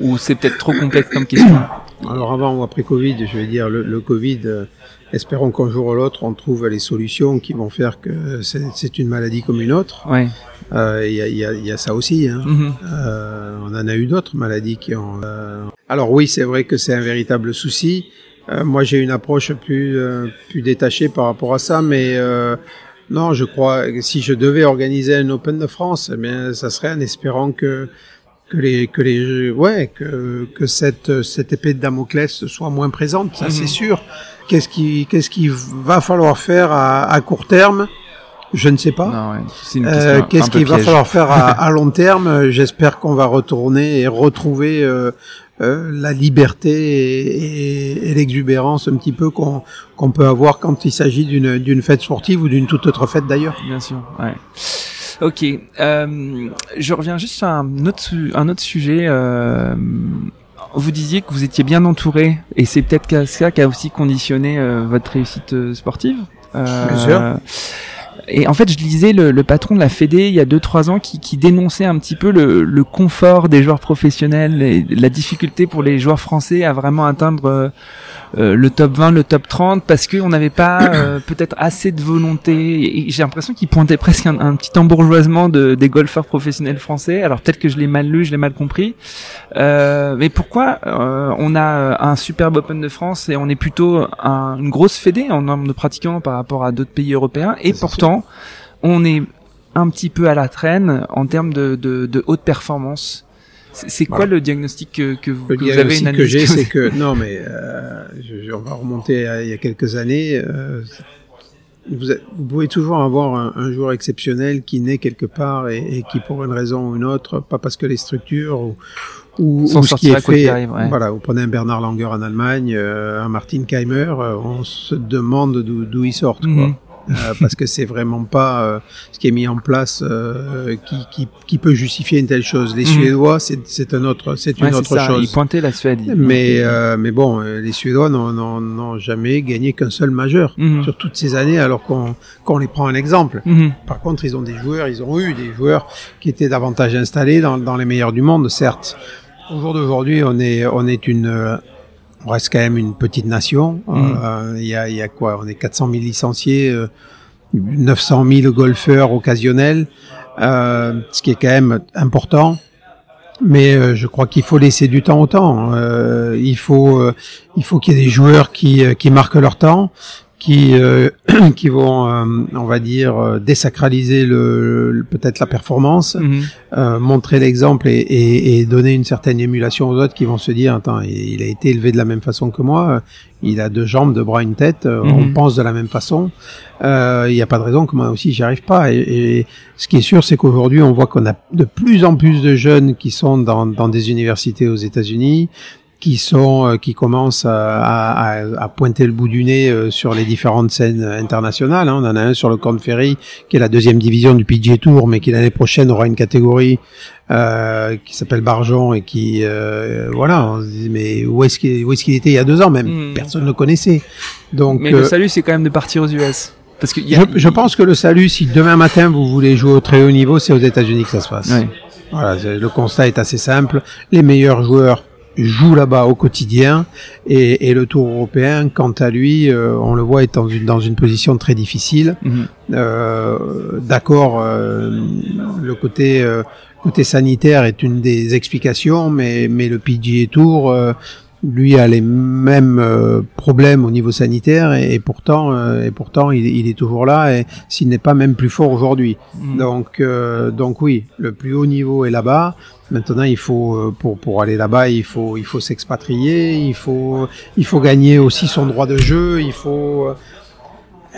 ou c'est peut-être trop complexe comme question Alors avant ou après Covid, je vais dire le, le Covid, euh, espérons qu'un jour ou l'autre on trouve les solutions qui vont faire que c'est c'est une maladie comme une autre. Ouais. Euh, Il y, a, il y, a, il y a ça aussi. Hein. Mhm. Euh, on en a eu d'autres maladies qui ont. euh, Alors oui, c'est vrai que c'est un véritable souci. Euh, moi, j'ai une approche plus euh, plus détachée par rapport à ça, mais euh, non, je crois que si je devais organiser un Open de France, eh bien, ça serait en espérant que que les que les ouais que que cette cette épée de Damoclès soit moins présente, ça Mhm. c'est sûr. Qu'est-ce qui qu'est-ce qu'il va falloir faire à, à court terme? Je ne sais pas. Euh, Qu'est-ce peu qu'il va falloir faire à, à long terme? Euh, J'espère qu'on va retourner et retrouver euh, euh, la liberté et, et- et l'exubérance un petit peu qu'on qu'on peut avoir quand il s'agit d'une d'une fête sportive ou d'une toute autre fête d'ailleurs. Bien sûr, ouais. Ok, euh, je reviens juste sur un autre, su- un autre sujet. Euh, vous disiez que vous étiez bien entouré, et c'est peut-être ça qui a aussi conditionné euh, votre réussite euh, sportive. Euh, Bien sûr. Et en fait, je lisais le, le patron de la Fédé il y a deux trois ans qui, qui dénonçait un petit peu le, le confort des joueurs professionnels et la difficulté pour les joueurs français à vraiment atteindre euh, le top 20, le top 30 parce qu'on n'avait pas euh, peut-être assez de volonté. J'ai l'impression qu'il pointait presque un, un petit embourgeoisement de, des golfeurs professionnels français. Alors peut-être que je l'ai mal lu, je l'ai mal compris. Euh, mais pourquoi euh, on a euh, un superbe Open de France et on est plutôt un- une grosse fédé en nombre de pratiquants par rapport à d'autres pays européens? Et pourtant on est un petit peu à la traîne en termes de, de, de haute performance. C'est quoi Voilà. le diagnostic que, que vous, Le que vous avez diagnostic une que j'ai, c'est que non, mais euh, je, je- on va remonter à il y a quelques années. euh, vous, pouvez toujours avoir un, un joueur exceptionnel qui naît quelque part et, et qui, pour une raison ou une autre, pas parce que les structures ou, ou, ou ce qui est fait, arrive, ouais. voilà, vous prenez un Bernard Langer en Allemagne, euh, un Martin Keimer, on se demande d'où ils sortent, quoi. Parce que c'est vraiment pas euh, ce qui est mis en place euh, qui, qui, qui peut justifier une telle chose. Les Mhm. Suédois, c'est un autre, c'est Ouais, une autre ça. chose. Il pointait la Suède. Mais, euh, mais bon, euh, les Suédois n'ont- jamais gagné qu'un seul majeur Mhm. sur toutes ces années, alors qu'on les prend un exemple. Mhm. Par contre, ils ont des joueurs, ils ont eu des joueurs qui étaient davantage installés dans, dans les meilleurs du monde, certes. Au jour d'aujourd'hui, on est, on est une, euh, on reste quand même une petite nation. Mhm. Euh, Il y, a, y a quoi? On est 400 000 licenciés, euh, 900 000 golfeurs occasionnels, euh, ce qui est quand même important. Mais euh, je crois qu'il faut laisser du temps au temps. Euh, il faut, euh, il faut qu'il y ait des joueurs qui, euh, qui marquent leur temps, qui, euh, qui vont, euh, on va dire, euh, désacraliser le, le- peut-être la performance, Mhm. euh, montrer l'exemple et, et, et donner une certaine émulation aux autres qui vont se dire, attends, il a été élevé de la même façon que moi, euh, il a deux jambes, deux bras, une tête, euh, Mhm. on pense de la même façon. Euh, Il n'y a pas de raison que moi aussi j'y arrive pas. Et, et ce qui est sûr, c'est qu'aujourd'hui, on voit qu'on a de plus en plus de jeunes qui sont dans, dans des universités aux États-Unis, qui sont euh, qui commencent à, à, à, pointer le bout du nez euh, sur les différentes scènes internationales. Hein. On en a un sur le Corn Ferry, qui est la deuxième division du PGA Tour, mais qui l'année prochaine aura une catégorie euh, qui s'appelle Barjon et qui euh, voilà on se dit mais où est-ce qu'il où est-ce qu'il était il y a deux ans? Même hmm. personne ne le connaissait donc mais le salut c'est quand même de partir aux US parce que je, je, pense que le salut si demain matin vous voulez jouer au très haut niveau c'est aux États-Unis que ça se passe voilà le constat est assez simple les meilleurs joueurs joue là-bas au quotidien et, et, le Tour européen, quant à lui, euh, on le voit est dans une, dans une position très difficile. Mhm. Euh, D'accord, euh, le côté euh, côté sanitaire est une des explications, mais mais le PGA Tour lui a les mêmes euh, problèmes au niveau sanitaire et, pourtant euh, et pourtant il, il, est toujours là et s'il n'est pas même plus fort aujourd'hui. Mm. Donc euh, donc oui, le plus haut niveau est là-bas. Maintenant, il faut pour pour aller là-bas, il faut il faut s'expatrier, il faut il faut gagner aussi son droit de jeu, il faut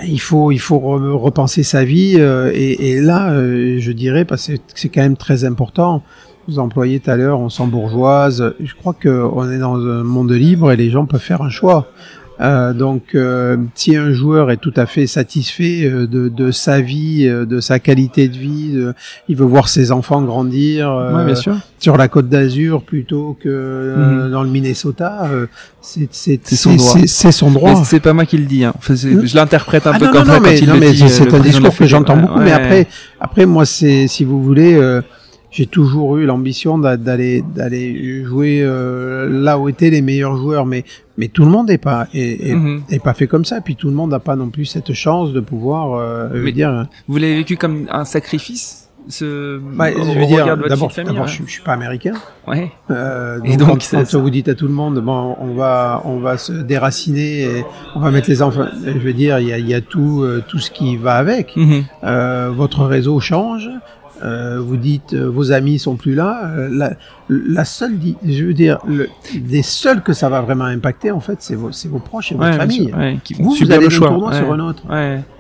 il faut il faut repenser sa vie et, et là je dirais parce que c'est quand même très important vous employez tout à l'heure, on sent bourgeoise. Je crois qu'on est dans un monde libre et les gens peuvent faire un choix. Euh, donc, euh, si un joueur est tout à fait satisfait euh, de, de sa vie, euh, de sa qualité de vie, il veut voir ses enfants grandir bien sûr. sur la Côte d'Azur plutôt que mhm. dans le Minnesota, c'est son droit. C'est son droit. C'est pas moi qui le dis. Hein. je l'interprète un ah peu non, comme non, ça mais, quand non, mais C'est un discours que j'entends beaucoup, mais après, après moi, c'est si vous voulez j'ai toujours eu l'ambition d'aller d'aller jouer euh, là où étaient les meilleurs joueurs mais mais tout le monde n'est pas est, mhm. pas fait comme ça. Puis tout le monde n'a pas non plus cette chance de pouvoir euh, dire vous l'avez vécu comme un sacrifice ce bah, je veux dire d'abord d'abord je, je, suis pas américain. Ouais. Euh, donc, et donc quand, quand vous dites à tout le monde bon on va on va se déraciner et on va mettre les enfants je veux dire il y a, il y a tout euh, tout ce qui va avec. Mhm. euh, votre réseau change euh, vous dites euh, vos amis sont plus là. Euh, la, la, seule, je veux dire, le, les seuls que ça va vraiment impacter en fait, c'est vos, vos proches et votre famille. qui vous, vous allez d'un tournoi sur un autre.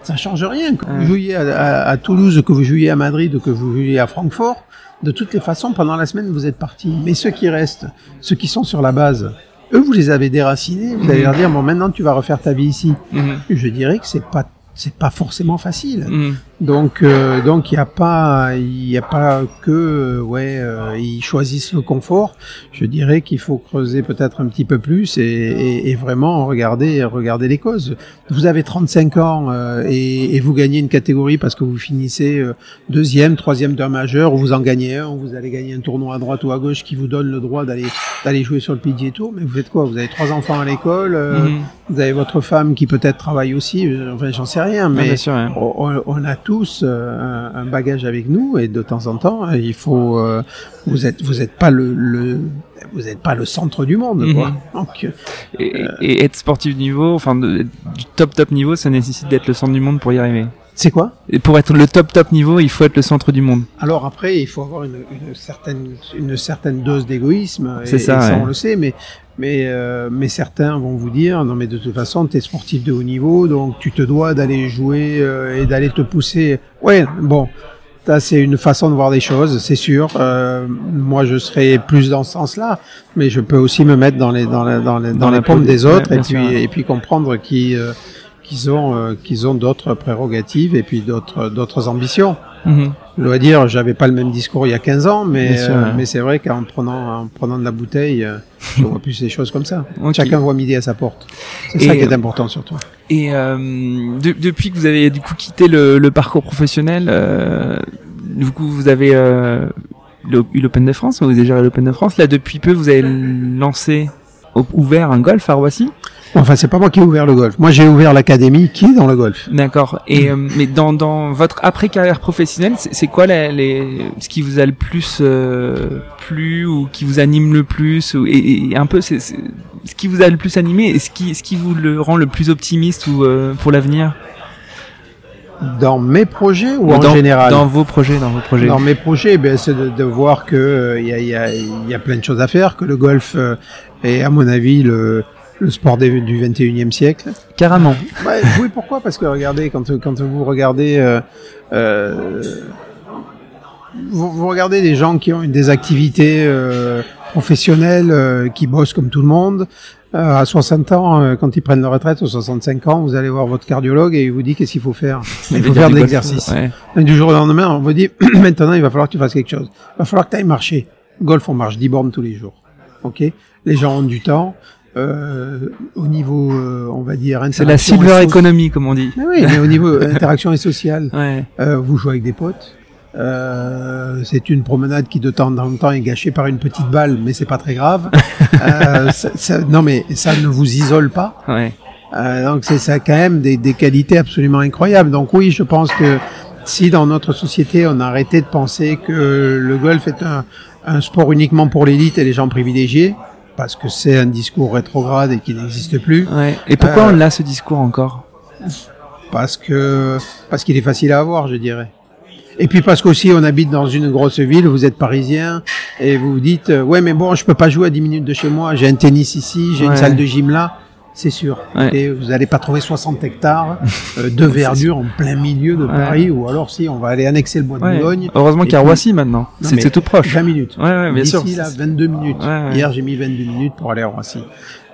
Ça change rien. Que vous jouiez à, à, Toulouse, que vous jouiez à Madrid, que vous jouiez à Francfort. De toutes les façons, pendant la semaine, vous êtes partis. Mais ceux qui restent, ceux qui sont sur la base, eux, vous les avez déracinés. Vous allez mhm. leur dire bon, maintenant, tu vas refaire ta vie ici. Mhm. Je dirais que c'est pas c'est pas forcément facile. Mhm. Donc euh, donc il n'y a pas il a pas que euh, ouais euh, ils choisissent le confort. Je dirais qu'il faut creuser peut-être un petit peu plus et, et, et, vraiment regarder regarder les causes. Vous avez 35 ans et, et, vous gagnez une catégorie parce que vous finissez deuxième, troisième d'un majeur, ou vous en gagnez un, ou vous allez gagner un tournoi à droite ou à gauche qui vous donne le droit d'aller d'aller jouer sur le PGA Tour. Mais vous faites quoi? Vous avez trois enfants à l'école, mhm. vous avez votre femme qui peut-être travaille aussi. Enfin j'en sais rien, mais on, on a tous euh, un, bagage avec nous et de temps en temps, euh, il faut. Euh, vous êtes vous êtes pas le, le vous êtes pas le centre du monde, quoi. Mhm. Et, et, être sportif de niveau, enfin du top top niveau, ça nécessite d'être le centre du monde pour y arriver. C'est quoi? Et pour être le top top niveau, il faut être le centre du monde. Alors après, il faut avoir une, une certaine une certaine dose d'égoïsme. C'est ça, ça on le sait, mais mais, euh, mais certains vont vous dire, non mais de toute façon, tu es sportif de haut niveau, donc tu te dois d'aller jouer euh, et d'aller te pousser. Ouais, bon, ça c'est une façon de voir des choses, c'est sûr. Euh, moi, je serais plus dans ce sens-là, mais je peux aussi me mettre dans les dans les, dans les, dans, les pommes des autres et puis et puis comprendre qui qu'ils ont euh, qu'ils ont d'autres prérogatives et puis d'autres d'autres ambitions. Mhm. Je dois dire, j'avais pas le même discours il y a 15 ans, mais euh, mais c'est vrai qu'en prenant en prenant de la bouteille, euh, je vois plus les choses comme ça. Chacun voit midi à sa porte. C'est ça qui est important surtout. Et depuis que vous avez du coup quitté le, le parcours professionnel, du coup vous avez eu l'Open de France, vous avez géré l'Open de France. Là depuis peu, vous avez lancé ouvert un golf à Roissy? Enfin, c'est pas moi qui ai ouvert le golf. Moi, j'ai ouvert l'académie qui est dans le golf. D'accord. Et euh, mais dans, dans votre après carrière professionnelle, c'est quoi les, les, ce qui vous a le plus euh, plu ou qui vous anime le plus ou, et, un peu c'est ce qui vous a le plus animé et ce qui ce qui vous le rend le plus optimiste ou euh, pour l'avenir? Dans mes projets ou, en général? Dans vos projets, dans vos projets. Dans mes projets, ben, c'est de, de, voir que il y, a, y, a, y, a, plein de choses à faire, que le golf est à mon avis le le sport du 21e siècle. Carrément. oui, pourquoi? Parce que regardez, quand, quand vous regardez, euh, euh, vous, regardez des gens qui ont des activités euh, professionnels euh, qui bossent comme tout le monde. Euh, à 60 ans, euh, quand ils prennent leur retraite, aux 65 ans, vous allez voir votre cardiologue et il vous dit qu'est-ce qu'il faut faire. Il faut faire de l'exercice. Ouais. Du jour au lendemain, on vous dit maintenant, il va falloir que tu fasses quelque chose. Il va falloir que tu ailles marcher. Golf, on marche 10 bornes tous les jours. Ok? Les gens ont du temps. Euh, au niveau, euh, on va dire, C'est la silver economy, comme on dit. Mais oui, mais au niveau interaction et sociale, Ouais. euh, vous jouez avec des potes. Euh, c'est une promenade qui de temps en temps est gâchée par une petite balle, mais c'est pas très grave. Euh, ça- ça- non, mais ça ne vous isole pas. Ouais. Euh, donc c'est ça a quand même des, des qualités absolument incroyables. Donc oui, je pense que si dans notre société on a arrêté de penser que le golf est un, un sport uniquement pour l'élite et les gens privilégiés, parce que c'est un discours rétrograde et qui n'existe plus, Ouais. Et pourquoi Euh, on a ce discours encore? Parce que parce qu'il est facile à avoir, je dirais. Et puis parce qu'aussi on habite dans une grosse ville, vous êtes parisien et vous vous dites euh, ouais mais bon je peux pas jouer à 10 minutes de chez moi, j'ai un tennis ici, j'ai Ouais. une salle de gym là, c'est sûr. Ouais. Et vous n'allez pas trouver 60 hectares euh, de verdure en plein milieu de Ouais. Paris ou alors si on va aller annexer le bois de Ouais. Boulogne, Heureusement qu'il y a Roissy maintenant. C'est tout proche. 20 minutes. Ouais, bien sûr. D'ici là 22 minutes. Hier j'ai mis 22 minutes pour aller à Roissy.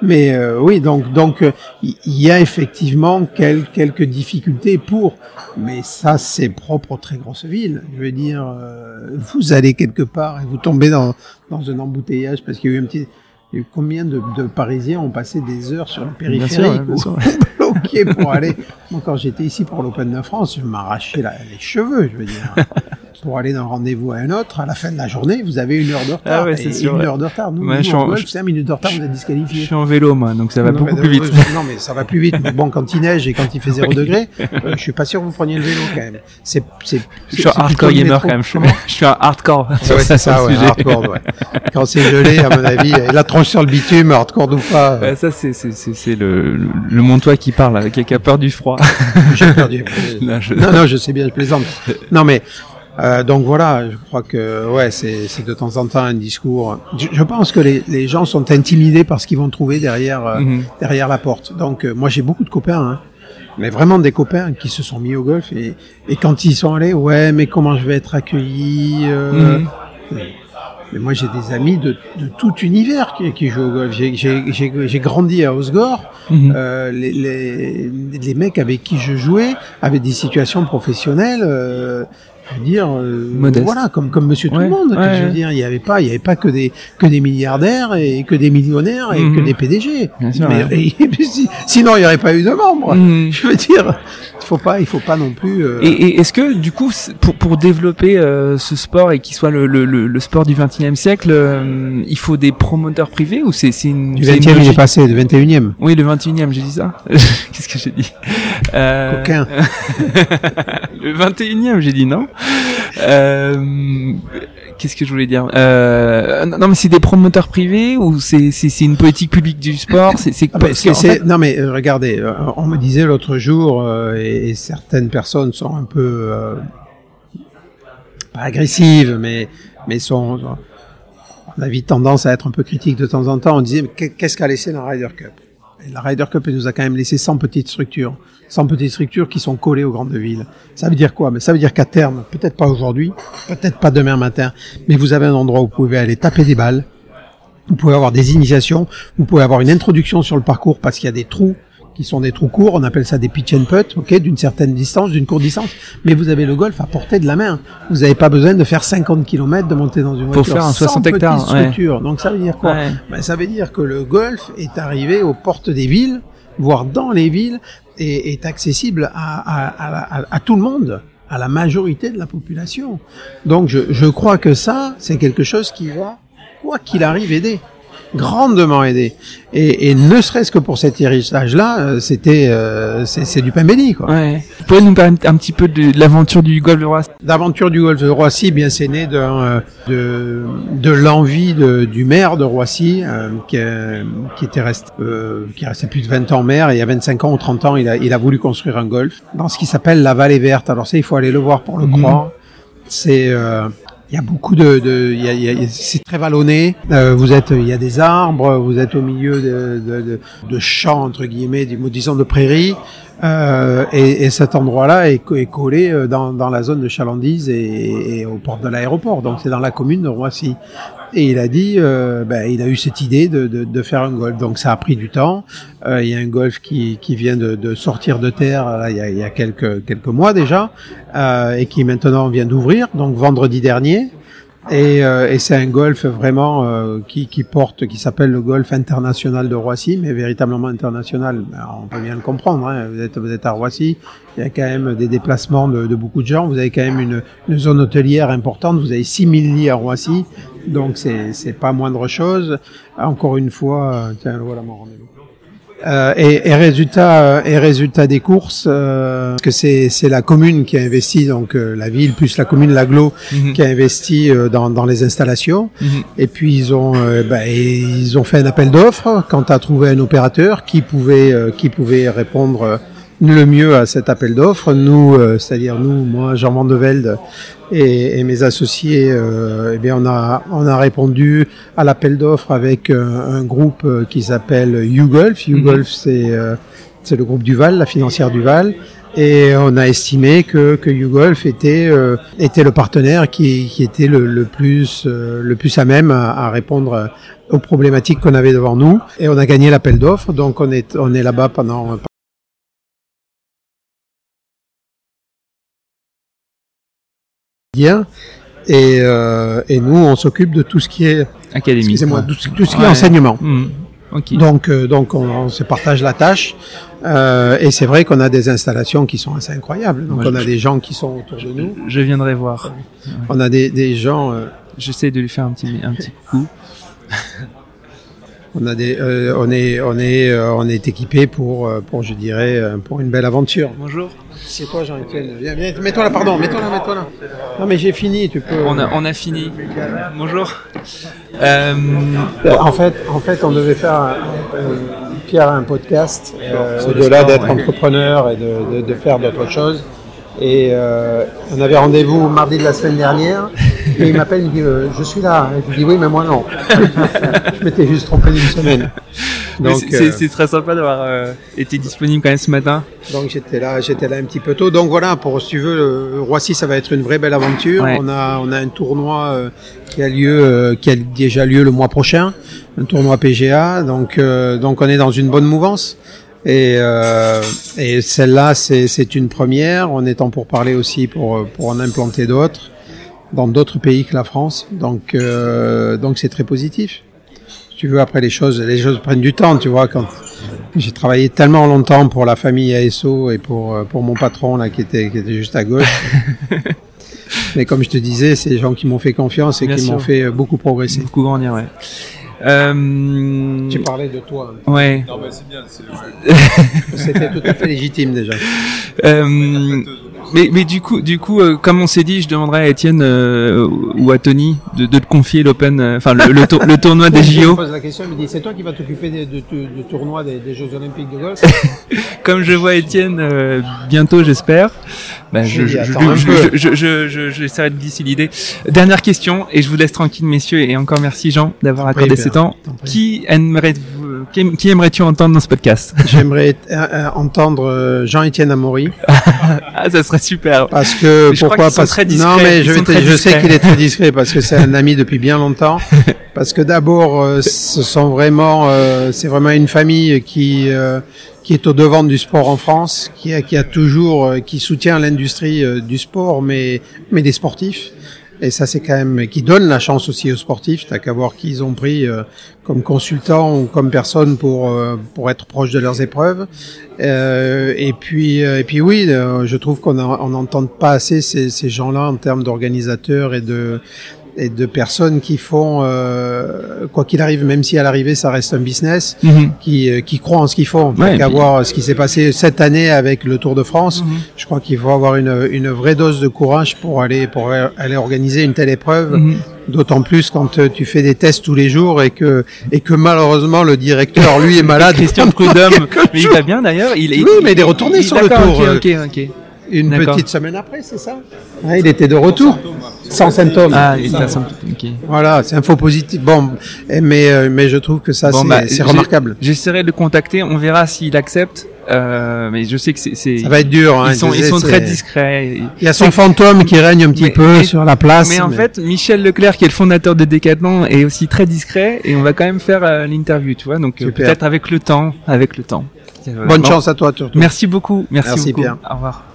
Mais euh, oui, donc donc euh, il y a effectivement quel- quelques difficultés pour, mais ça c'est propre aux très grosses villes. Je veux dire, euh, vous allez quelque part et vous tombez dans dans un embouteillage parce qu'il y a eu un petit. Combien de, de Parisiens ont passé des heures sur ou sûr. bloqués pour aller? Moi, quand j'étais ici pour l'Open de France, je m'arrachais la- les cheveux, je veux dire. pour aller d'un rendez-vous à un autre, à la fin de la journée, vous avez une heure de retard. Ah ouais, c'est sûr, une ouais. heure de retard. Nous, Ouais, nous, je suis en golf, je- 5 minutes de retard, vous êtes Je disqualifié. suis en vélo, moi, donc ça va Non, beaucoup plus vite. Non, mais ça va plus vite. Mais bon, quand il neige et quand il fait 0 degré, euh, je suis pas sûr que vous preniez le vélo quand même. C'est, c'est, Je suis un hardcore gamer quand même. Je suis, je suis un hardcore. Ouais, c'est ça, ouais, hardcore, ouais. Quand c'est gelé, à mon avis, et la tronche sur le bitume, hardcore ou pas, euh, ça, c'est, c'est, c'est, le, le, Montois qui parle, qui a peur du froid. j'ai je- Non, non, je sais bien, je plaisante. Non, mais euh, donc voilà, je crois que ouais, c'est de temps en temps un discours. Je, je pense que les, les gens sont intimidés par ce qu'ils vont trouver derrière euh, Mhm. derrière la porte. Donc euh, moi j'ai beaucoup de copains, hein, mais vraiment des copains qui se sont mis au golf et et quand ils sont allés, ouais, mais comment je vais être accueilli euh, Mhm. Mais moi j'ai des amis de, de tout univers qui, qui jouent au golf. J'ai- J'ai j'ai- j'ai grandi à Osgore. Mhm. Euh, les, les, les mecs avec qui je jouais avaient des situations professionnelles, euh, je veux dire, euh, Modeste. voilà, comme comme Monsieur Tout le Monde. ouais, je veux dire, il y avait pas, il y avait pas que des que des milliardaires et que des millionnaires et Mhm. que des PDG. Bien sûr, Mais, et- sinon, il n'y aurait pas eu de membres. Mhm. Je veux dire, faut pas, il faut pas non plus. euh, Et, et est-ce que du coup, pour, pour développer euh, ce sport et qu'il soit le, le, le, le sport du 21e siècle, euh, il faut des promoteurs privés ou c'est c'est une, du c'est une 20e, il est passé, du 21e. Oui, le 21e, j'ai dit ça. Qu'est-ce que j'ai dit euh... Coquin. Le 21e, j'ai dit non. Qu'est-ce que je voulais dire euh... Non, mais c'est des promoteurs privés ou c'est c'est une politique publique du sport? C'est c'est Ah parce c'est- fait- Non mais euh, regardez, euh, on me disait l'autre jour, euh, et, et certaines personnes sont un peu euh, pas agressives, mais mais sont, on a vite tendance à être un peu critique de temps en temps. On disait mais qu'est- qu'est-ce qu'a laissé la Ryder Cup? La Ryder Cup nous a quand même laissé 100 petites structures, 100 petites structures qui sont collées aux grandes villes. Ça veut dire quoi? Mais ça veut dire qu'à terme, peut-être pas aujourd'hui, peut-être pas demain matin, mais vous avez un endroit où vous pouvez aller taper des balles. Vous pouvez avoir des initiations, vous pouvez avoir une introduction sur le parcours parce qu'il y a des trous qui sont des trous courts, on appelle ça des pitch and putt, ok, d'une certaine distance, d'une courte distance, mais vous avez le golf à portée de la main. Vous n'avez pas besoin de faire 50 km, de monter dans une voiture. faire un 100 60 hectares, ouais. Donc ça veut dire quoi Ouais. ben, Ça veut dire que le golf est arrivé aux portes des villes, voire dans les villes, et est accessible à, à, à, à- à tout le monde à la majorité de la population. Donc je, je crois que ça, c'est quelque chose qui va, quoi qu'il arrive, aider grandement aider. Et, et ne serait-ce que pour cet héritage-là, euh, c'était euh, c'est du pain béni quoi. Ouais. Vous pouvez nous parler un petit peu de, de l'aventure du golf de Roissy? L'aventure du golf de Roissy, bien c'est né d'un, euh, de, de l'envie de- du maire de Roissy euh, qui, euh, qui était resté, euh, qui restait plus de 20 ans maire et il y a 25 ans ou 30 ans, il a, il a voulu construire un golf dans ce qui s'appelle la vallée verte. Alors ça, il faut aller le voir pour le Mhm. croire. C'est euh, il y a beaucoup de, de c'est très vallonné. Euh, vous êtes, il y a des arbres, vous êtes au milieu de, de, de, champs entre guillemets, disons de prairies. Euh, et, et cet endroit-là est, est collé euh, dans, dans la zone de Chalandise et, et aux portes de l'aéroport. Donc c'est dans la commune de Roissy. Et il a dit, euh, ben, il a eu cette idée de, de, de, faire un golf. Donc ça a pris du temps. Euh, il y a un golf qui, qui vient de, de sortir de terre il, y a, y a quelques, quelques mois déjà euh, et qui maintenant vient d'ouvrir. Donc vendredi dernier. Et, euh, et c'est un golf vraiment euh, qui, qui, porte, qui s'appelle le golf international de Roissy, mais véritablement international. Ben, on peut bien le comprendre. Hein. Vous êtes, vous êtes à Roissy, il y a quand même des déplacements de, de beaucoup de gens. Vous avez quand même une, une zone hôtelière importante. Vous avez 6000 lits à Roissy, donc c'est c'est pas moindre chose. Encore une fois, euh, tiens, voilà mon rendez-vous. Euh, et, et, résultat euh, et résultat des courses euh, que c'est c'est la commune qui a investi donc euh, la ville plus la commune l'aglo mm -hmm. qui a investi euh, dans dans les installations mm -hmm. et puis ils ont bah, ils ont fait un appel d'offres quant à trouver un opérateur qui pouvait qui pouvait répondre le mieux à cet appel d'offres. Nous, euh, c'est-à-dire nous, moi, Jean Vandevelde et, et mes associés, euh, eh bien, on a on a répondu à l'appel d'offres avec euh, un groupe euh, qui s'appelle YouGolf. YouGolf, mm -hmm. c'est euh, c'est le groupe Duval, la financière Duval. Et on a estimé que, que YouGolf était, euh, était le partenaire qui, qui était le, le plus, euh, le plus à même à, à répondre aux problématiques qu'on avait devant nous. Et on a gagné l'appel d'offres, donc on est, on est là-bas pendant, Et, euh, et nous, on s'occupe de tout ce qui est académie. Excusez-moi, tout, tout, ce qui ouais. est enseignement. Mmh. Okay. Donc, euh, donc on, on, se partage la tâche. Euh, et c'est vrai qu'on a des installations qui sont assez incroyables. Donc, on a je, des gens qui sont autour de nous. Je viendrai voir. Ouais. On a des, des gens. Euh, J'essaie de lui faire un petit, un petit coucou. on a des, euh, on est, on est, euh, on est équipé pour, pour, je dirais, pour une belle aventure. Bonjour. C'est toi, Jean-Étienne Viens, viens, mets-toi là, pardon, mets-toi là, mets-toi là. Non, mais j'ai fini, tu peux. On a, on a fini. Bonjour. Euh... En fait, en fait, on devait faire un, Pierre un podcast euh, au-delà d'être ouais. entrepreneur et de, de, de faire d'autres choses. Et euh, on avait rendez-vous mardi de la semaine dernière. Et il m'appelle, il me dit euh, Je suis là. Et je lui dis Oui, mais moi non. je m'étais juste trompé d'une semaine. Donc c'est euh, très sympa d'avoir euh, été disponible quand même ce matin. Donc j'étais là, j'étais là un petit peu tôt. Donc voilà, pour si tu veux, Roissy, ça va être une vraie belle aventure. Ouais. On a on a un tournoi qui a lieu, qui a déjà lieu le mois prochain, un tournoi PGA. Donc donc on est dans une bonne mouvance. Et, euh, et celle-là, c'est une première. On est en pour parler aussi pour, pour en implanter d'autres dans d'autres pays que la France. Donc, euh, donc c'est très positif. Si tu veux, après les choses, les choses prennent du temps. Tu vois, quand j'ai travaillé tellement longtemps pour la famille ASO et pour pour mon patron là qui était qui était juste à gauche. Mais comme je te disais, c'est les gens qui m'ont fait confiance et Bien qui m'ont fait beaucoup progresser. Beaucoup grandir, ouais. Euh... Tu parlais de toi. Ouais. Non, mais c'est bien. C'était tout à fait légitime déjà. Euh... Mais, mais du coup, du coup, euh, comme on s'est dit, je demanderai à Étienne euh, ou à Tony de, de te confier l'Open, euh, enfin le, le, tour, le, tournoi des JO. Je pose la question, il me dit c'est toi qui vas t'occuper du de, de, tournoi des, des, Jeux Olympiques de golf. comme je vois Étienne euh, bientôt, j'espère. Ben, je, je, je, je, je, j'essaierai de glisser l'idée. Dernière question, et je vous laisse tranquille, messieurs, et encore merci Jean d'avoir accordé ces temps. Qui aimerait qui, qui aimerais-tu entendre dans ce podcast? J'aimerais euh, entendre Jean-Étienne Amaury. ah, ça serait super. Parce que pourquoi pas très discret. Non, mais je, je sais qu'il est très discret parce que c'est un ami depuis bien longtemps. Parce que d'abord, euh, ce sont vraiment, euh, c'est vraiment une famille qui euh, qui est au devant du sport en France, qui a, qui a toujours, euh, qui soutient l'industrie euh, du sport, mais mais des sportifs. Et ça, c'est quand même qui donne la chance aussi aux sportifs. T'as qu'à voir qui ils ont pris euh, comme consultant ou comme personne pour euh, pour être proche de leurs épreuves. Euh, et puis et puis oui, je trouve qu'on on n'entend pas assez ces, ces gens-là en termes d'organisateurs et de et de personnes qui font euh, quoi qu'il arrive, même si à l'arrivée ça reste un business, mm -hmm. qui euh, qui croient en ce qu'ils font. Ouais, qu'à voir ce qui s'est passé cette année avec le Tour de France, mm -hmm. je crois qu'il faut avoir une une vraie dose de courage pour aller pour aller organiser une telle épreuve. Mm -hmm. D'autant plus quand euh, tu fais des tests tous les jours et que et que malheureusement le directeur lui est malade. Christian Prudhomme, mais il va bien d'ailleurs. Il est, oui, mais il est retourné il, sur le tour. Ok, ok, ok une petite semaine après, c'est ça Il était de retour, sans symptômes. Ah, il était sans symptômes. Okay. Voilà, c'est un faux positif. Bon, mais euh, mais je trouve que ça bon, c'est bah, remarquable. J'essaierai de le contacter. On verra s'il accepte. Euh, mais je sais que c'est, ça va être dur. Hein, ils sont, ils sont très discrets. Il y a son fantôme qui règne un petit peu sur la place. Mais, en fait, Michel Leclerc, qui est le fondateur de Decathlon, est aussi très discret et on va quand même faire euh, l'interview, tu vois. Donc peut-être avec le temps, avec le temps. Bonne chance à toi, surtout. Merci beaucoup. Merci, Merci beaucoup. Pierre. Au revoir.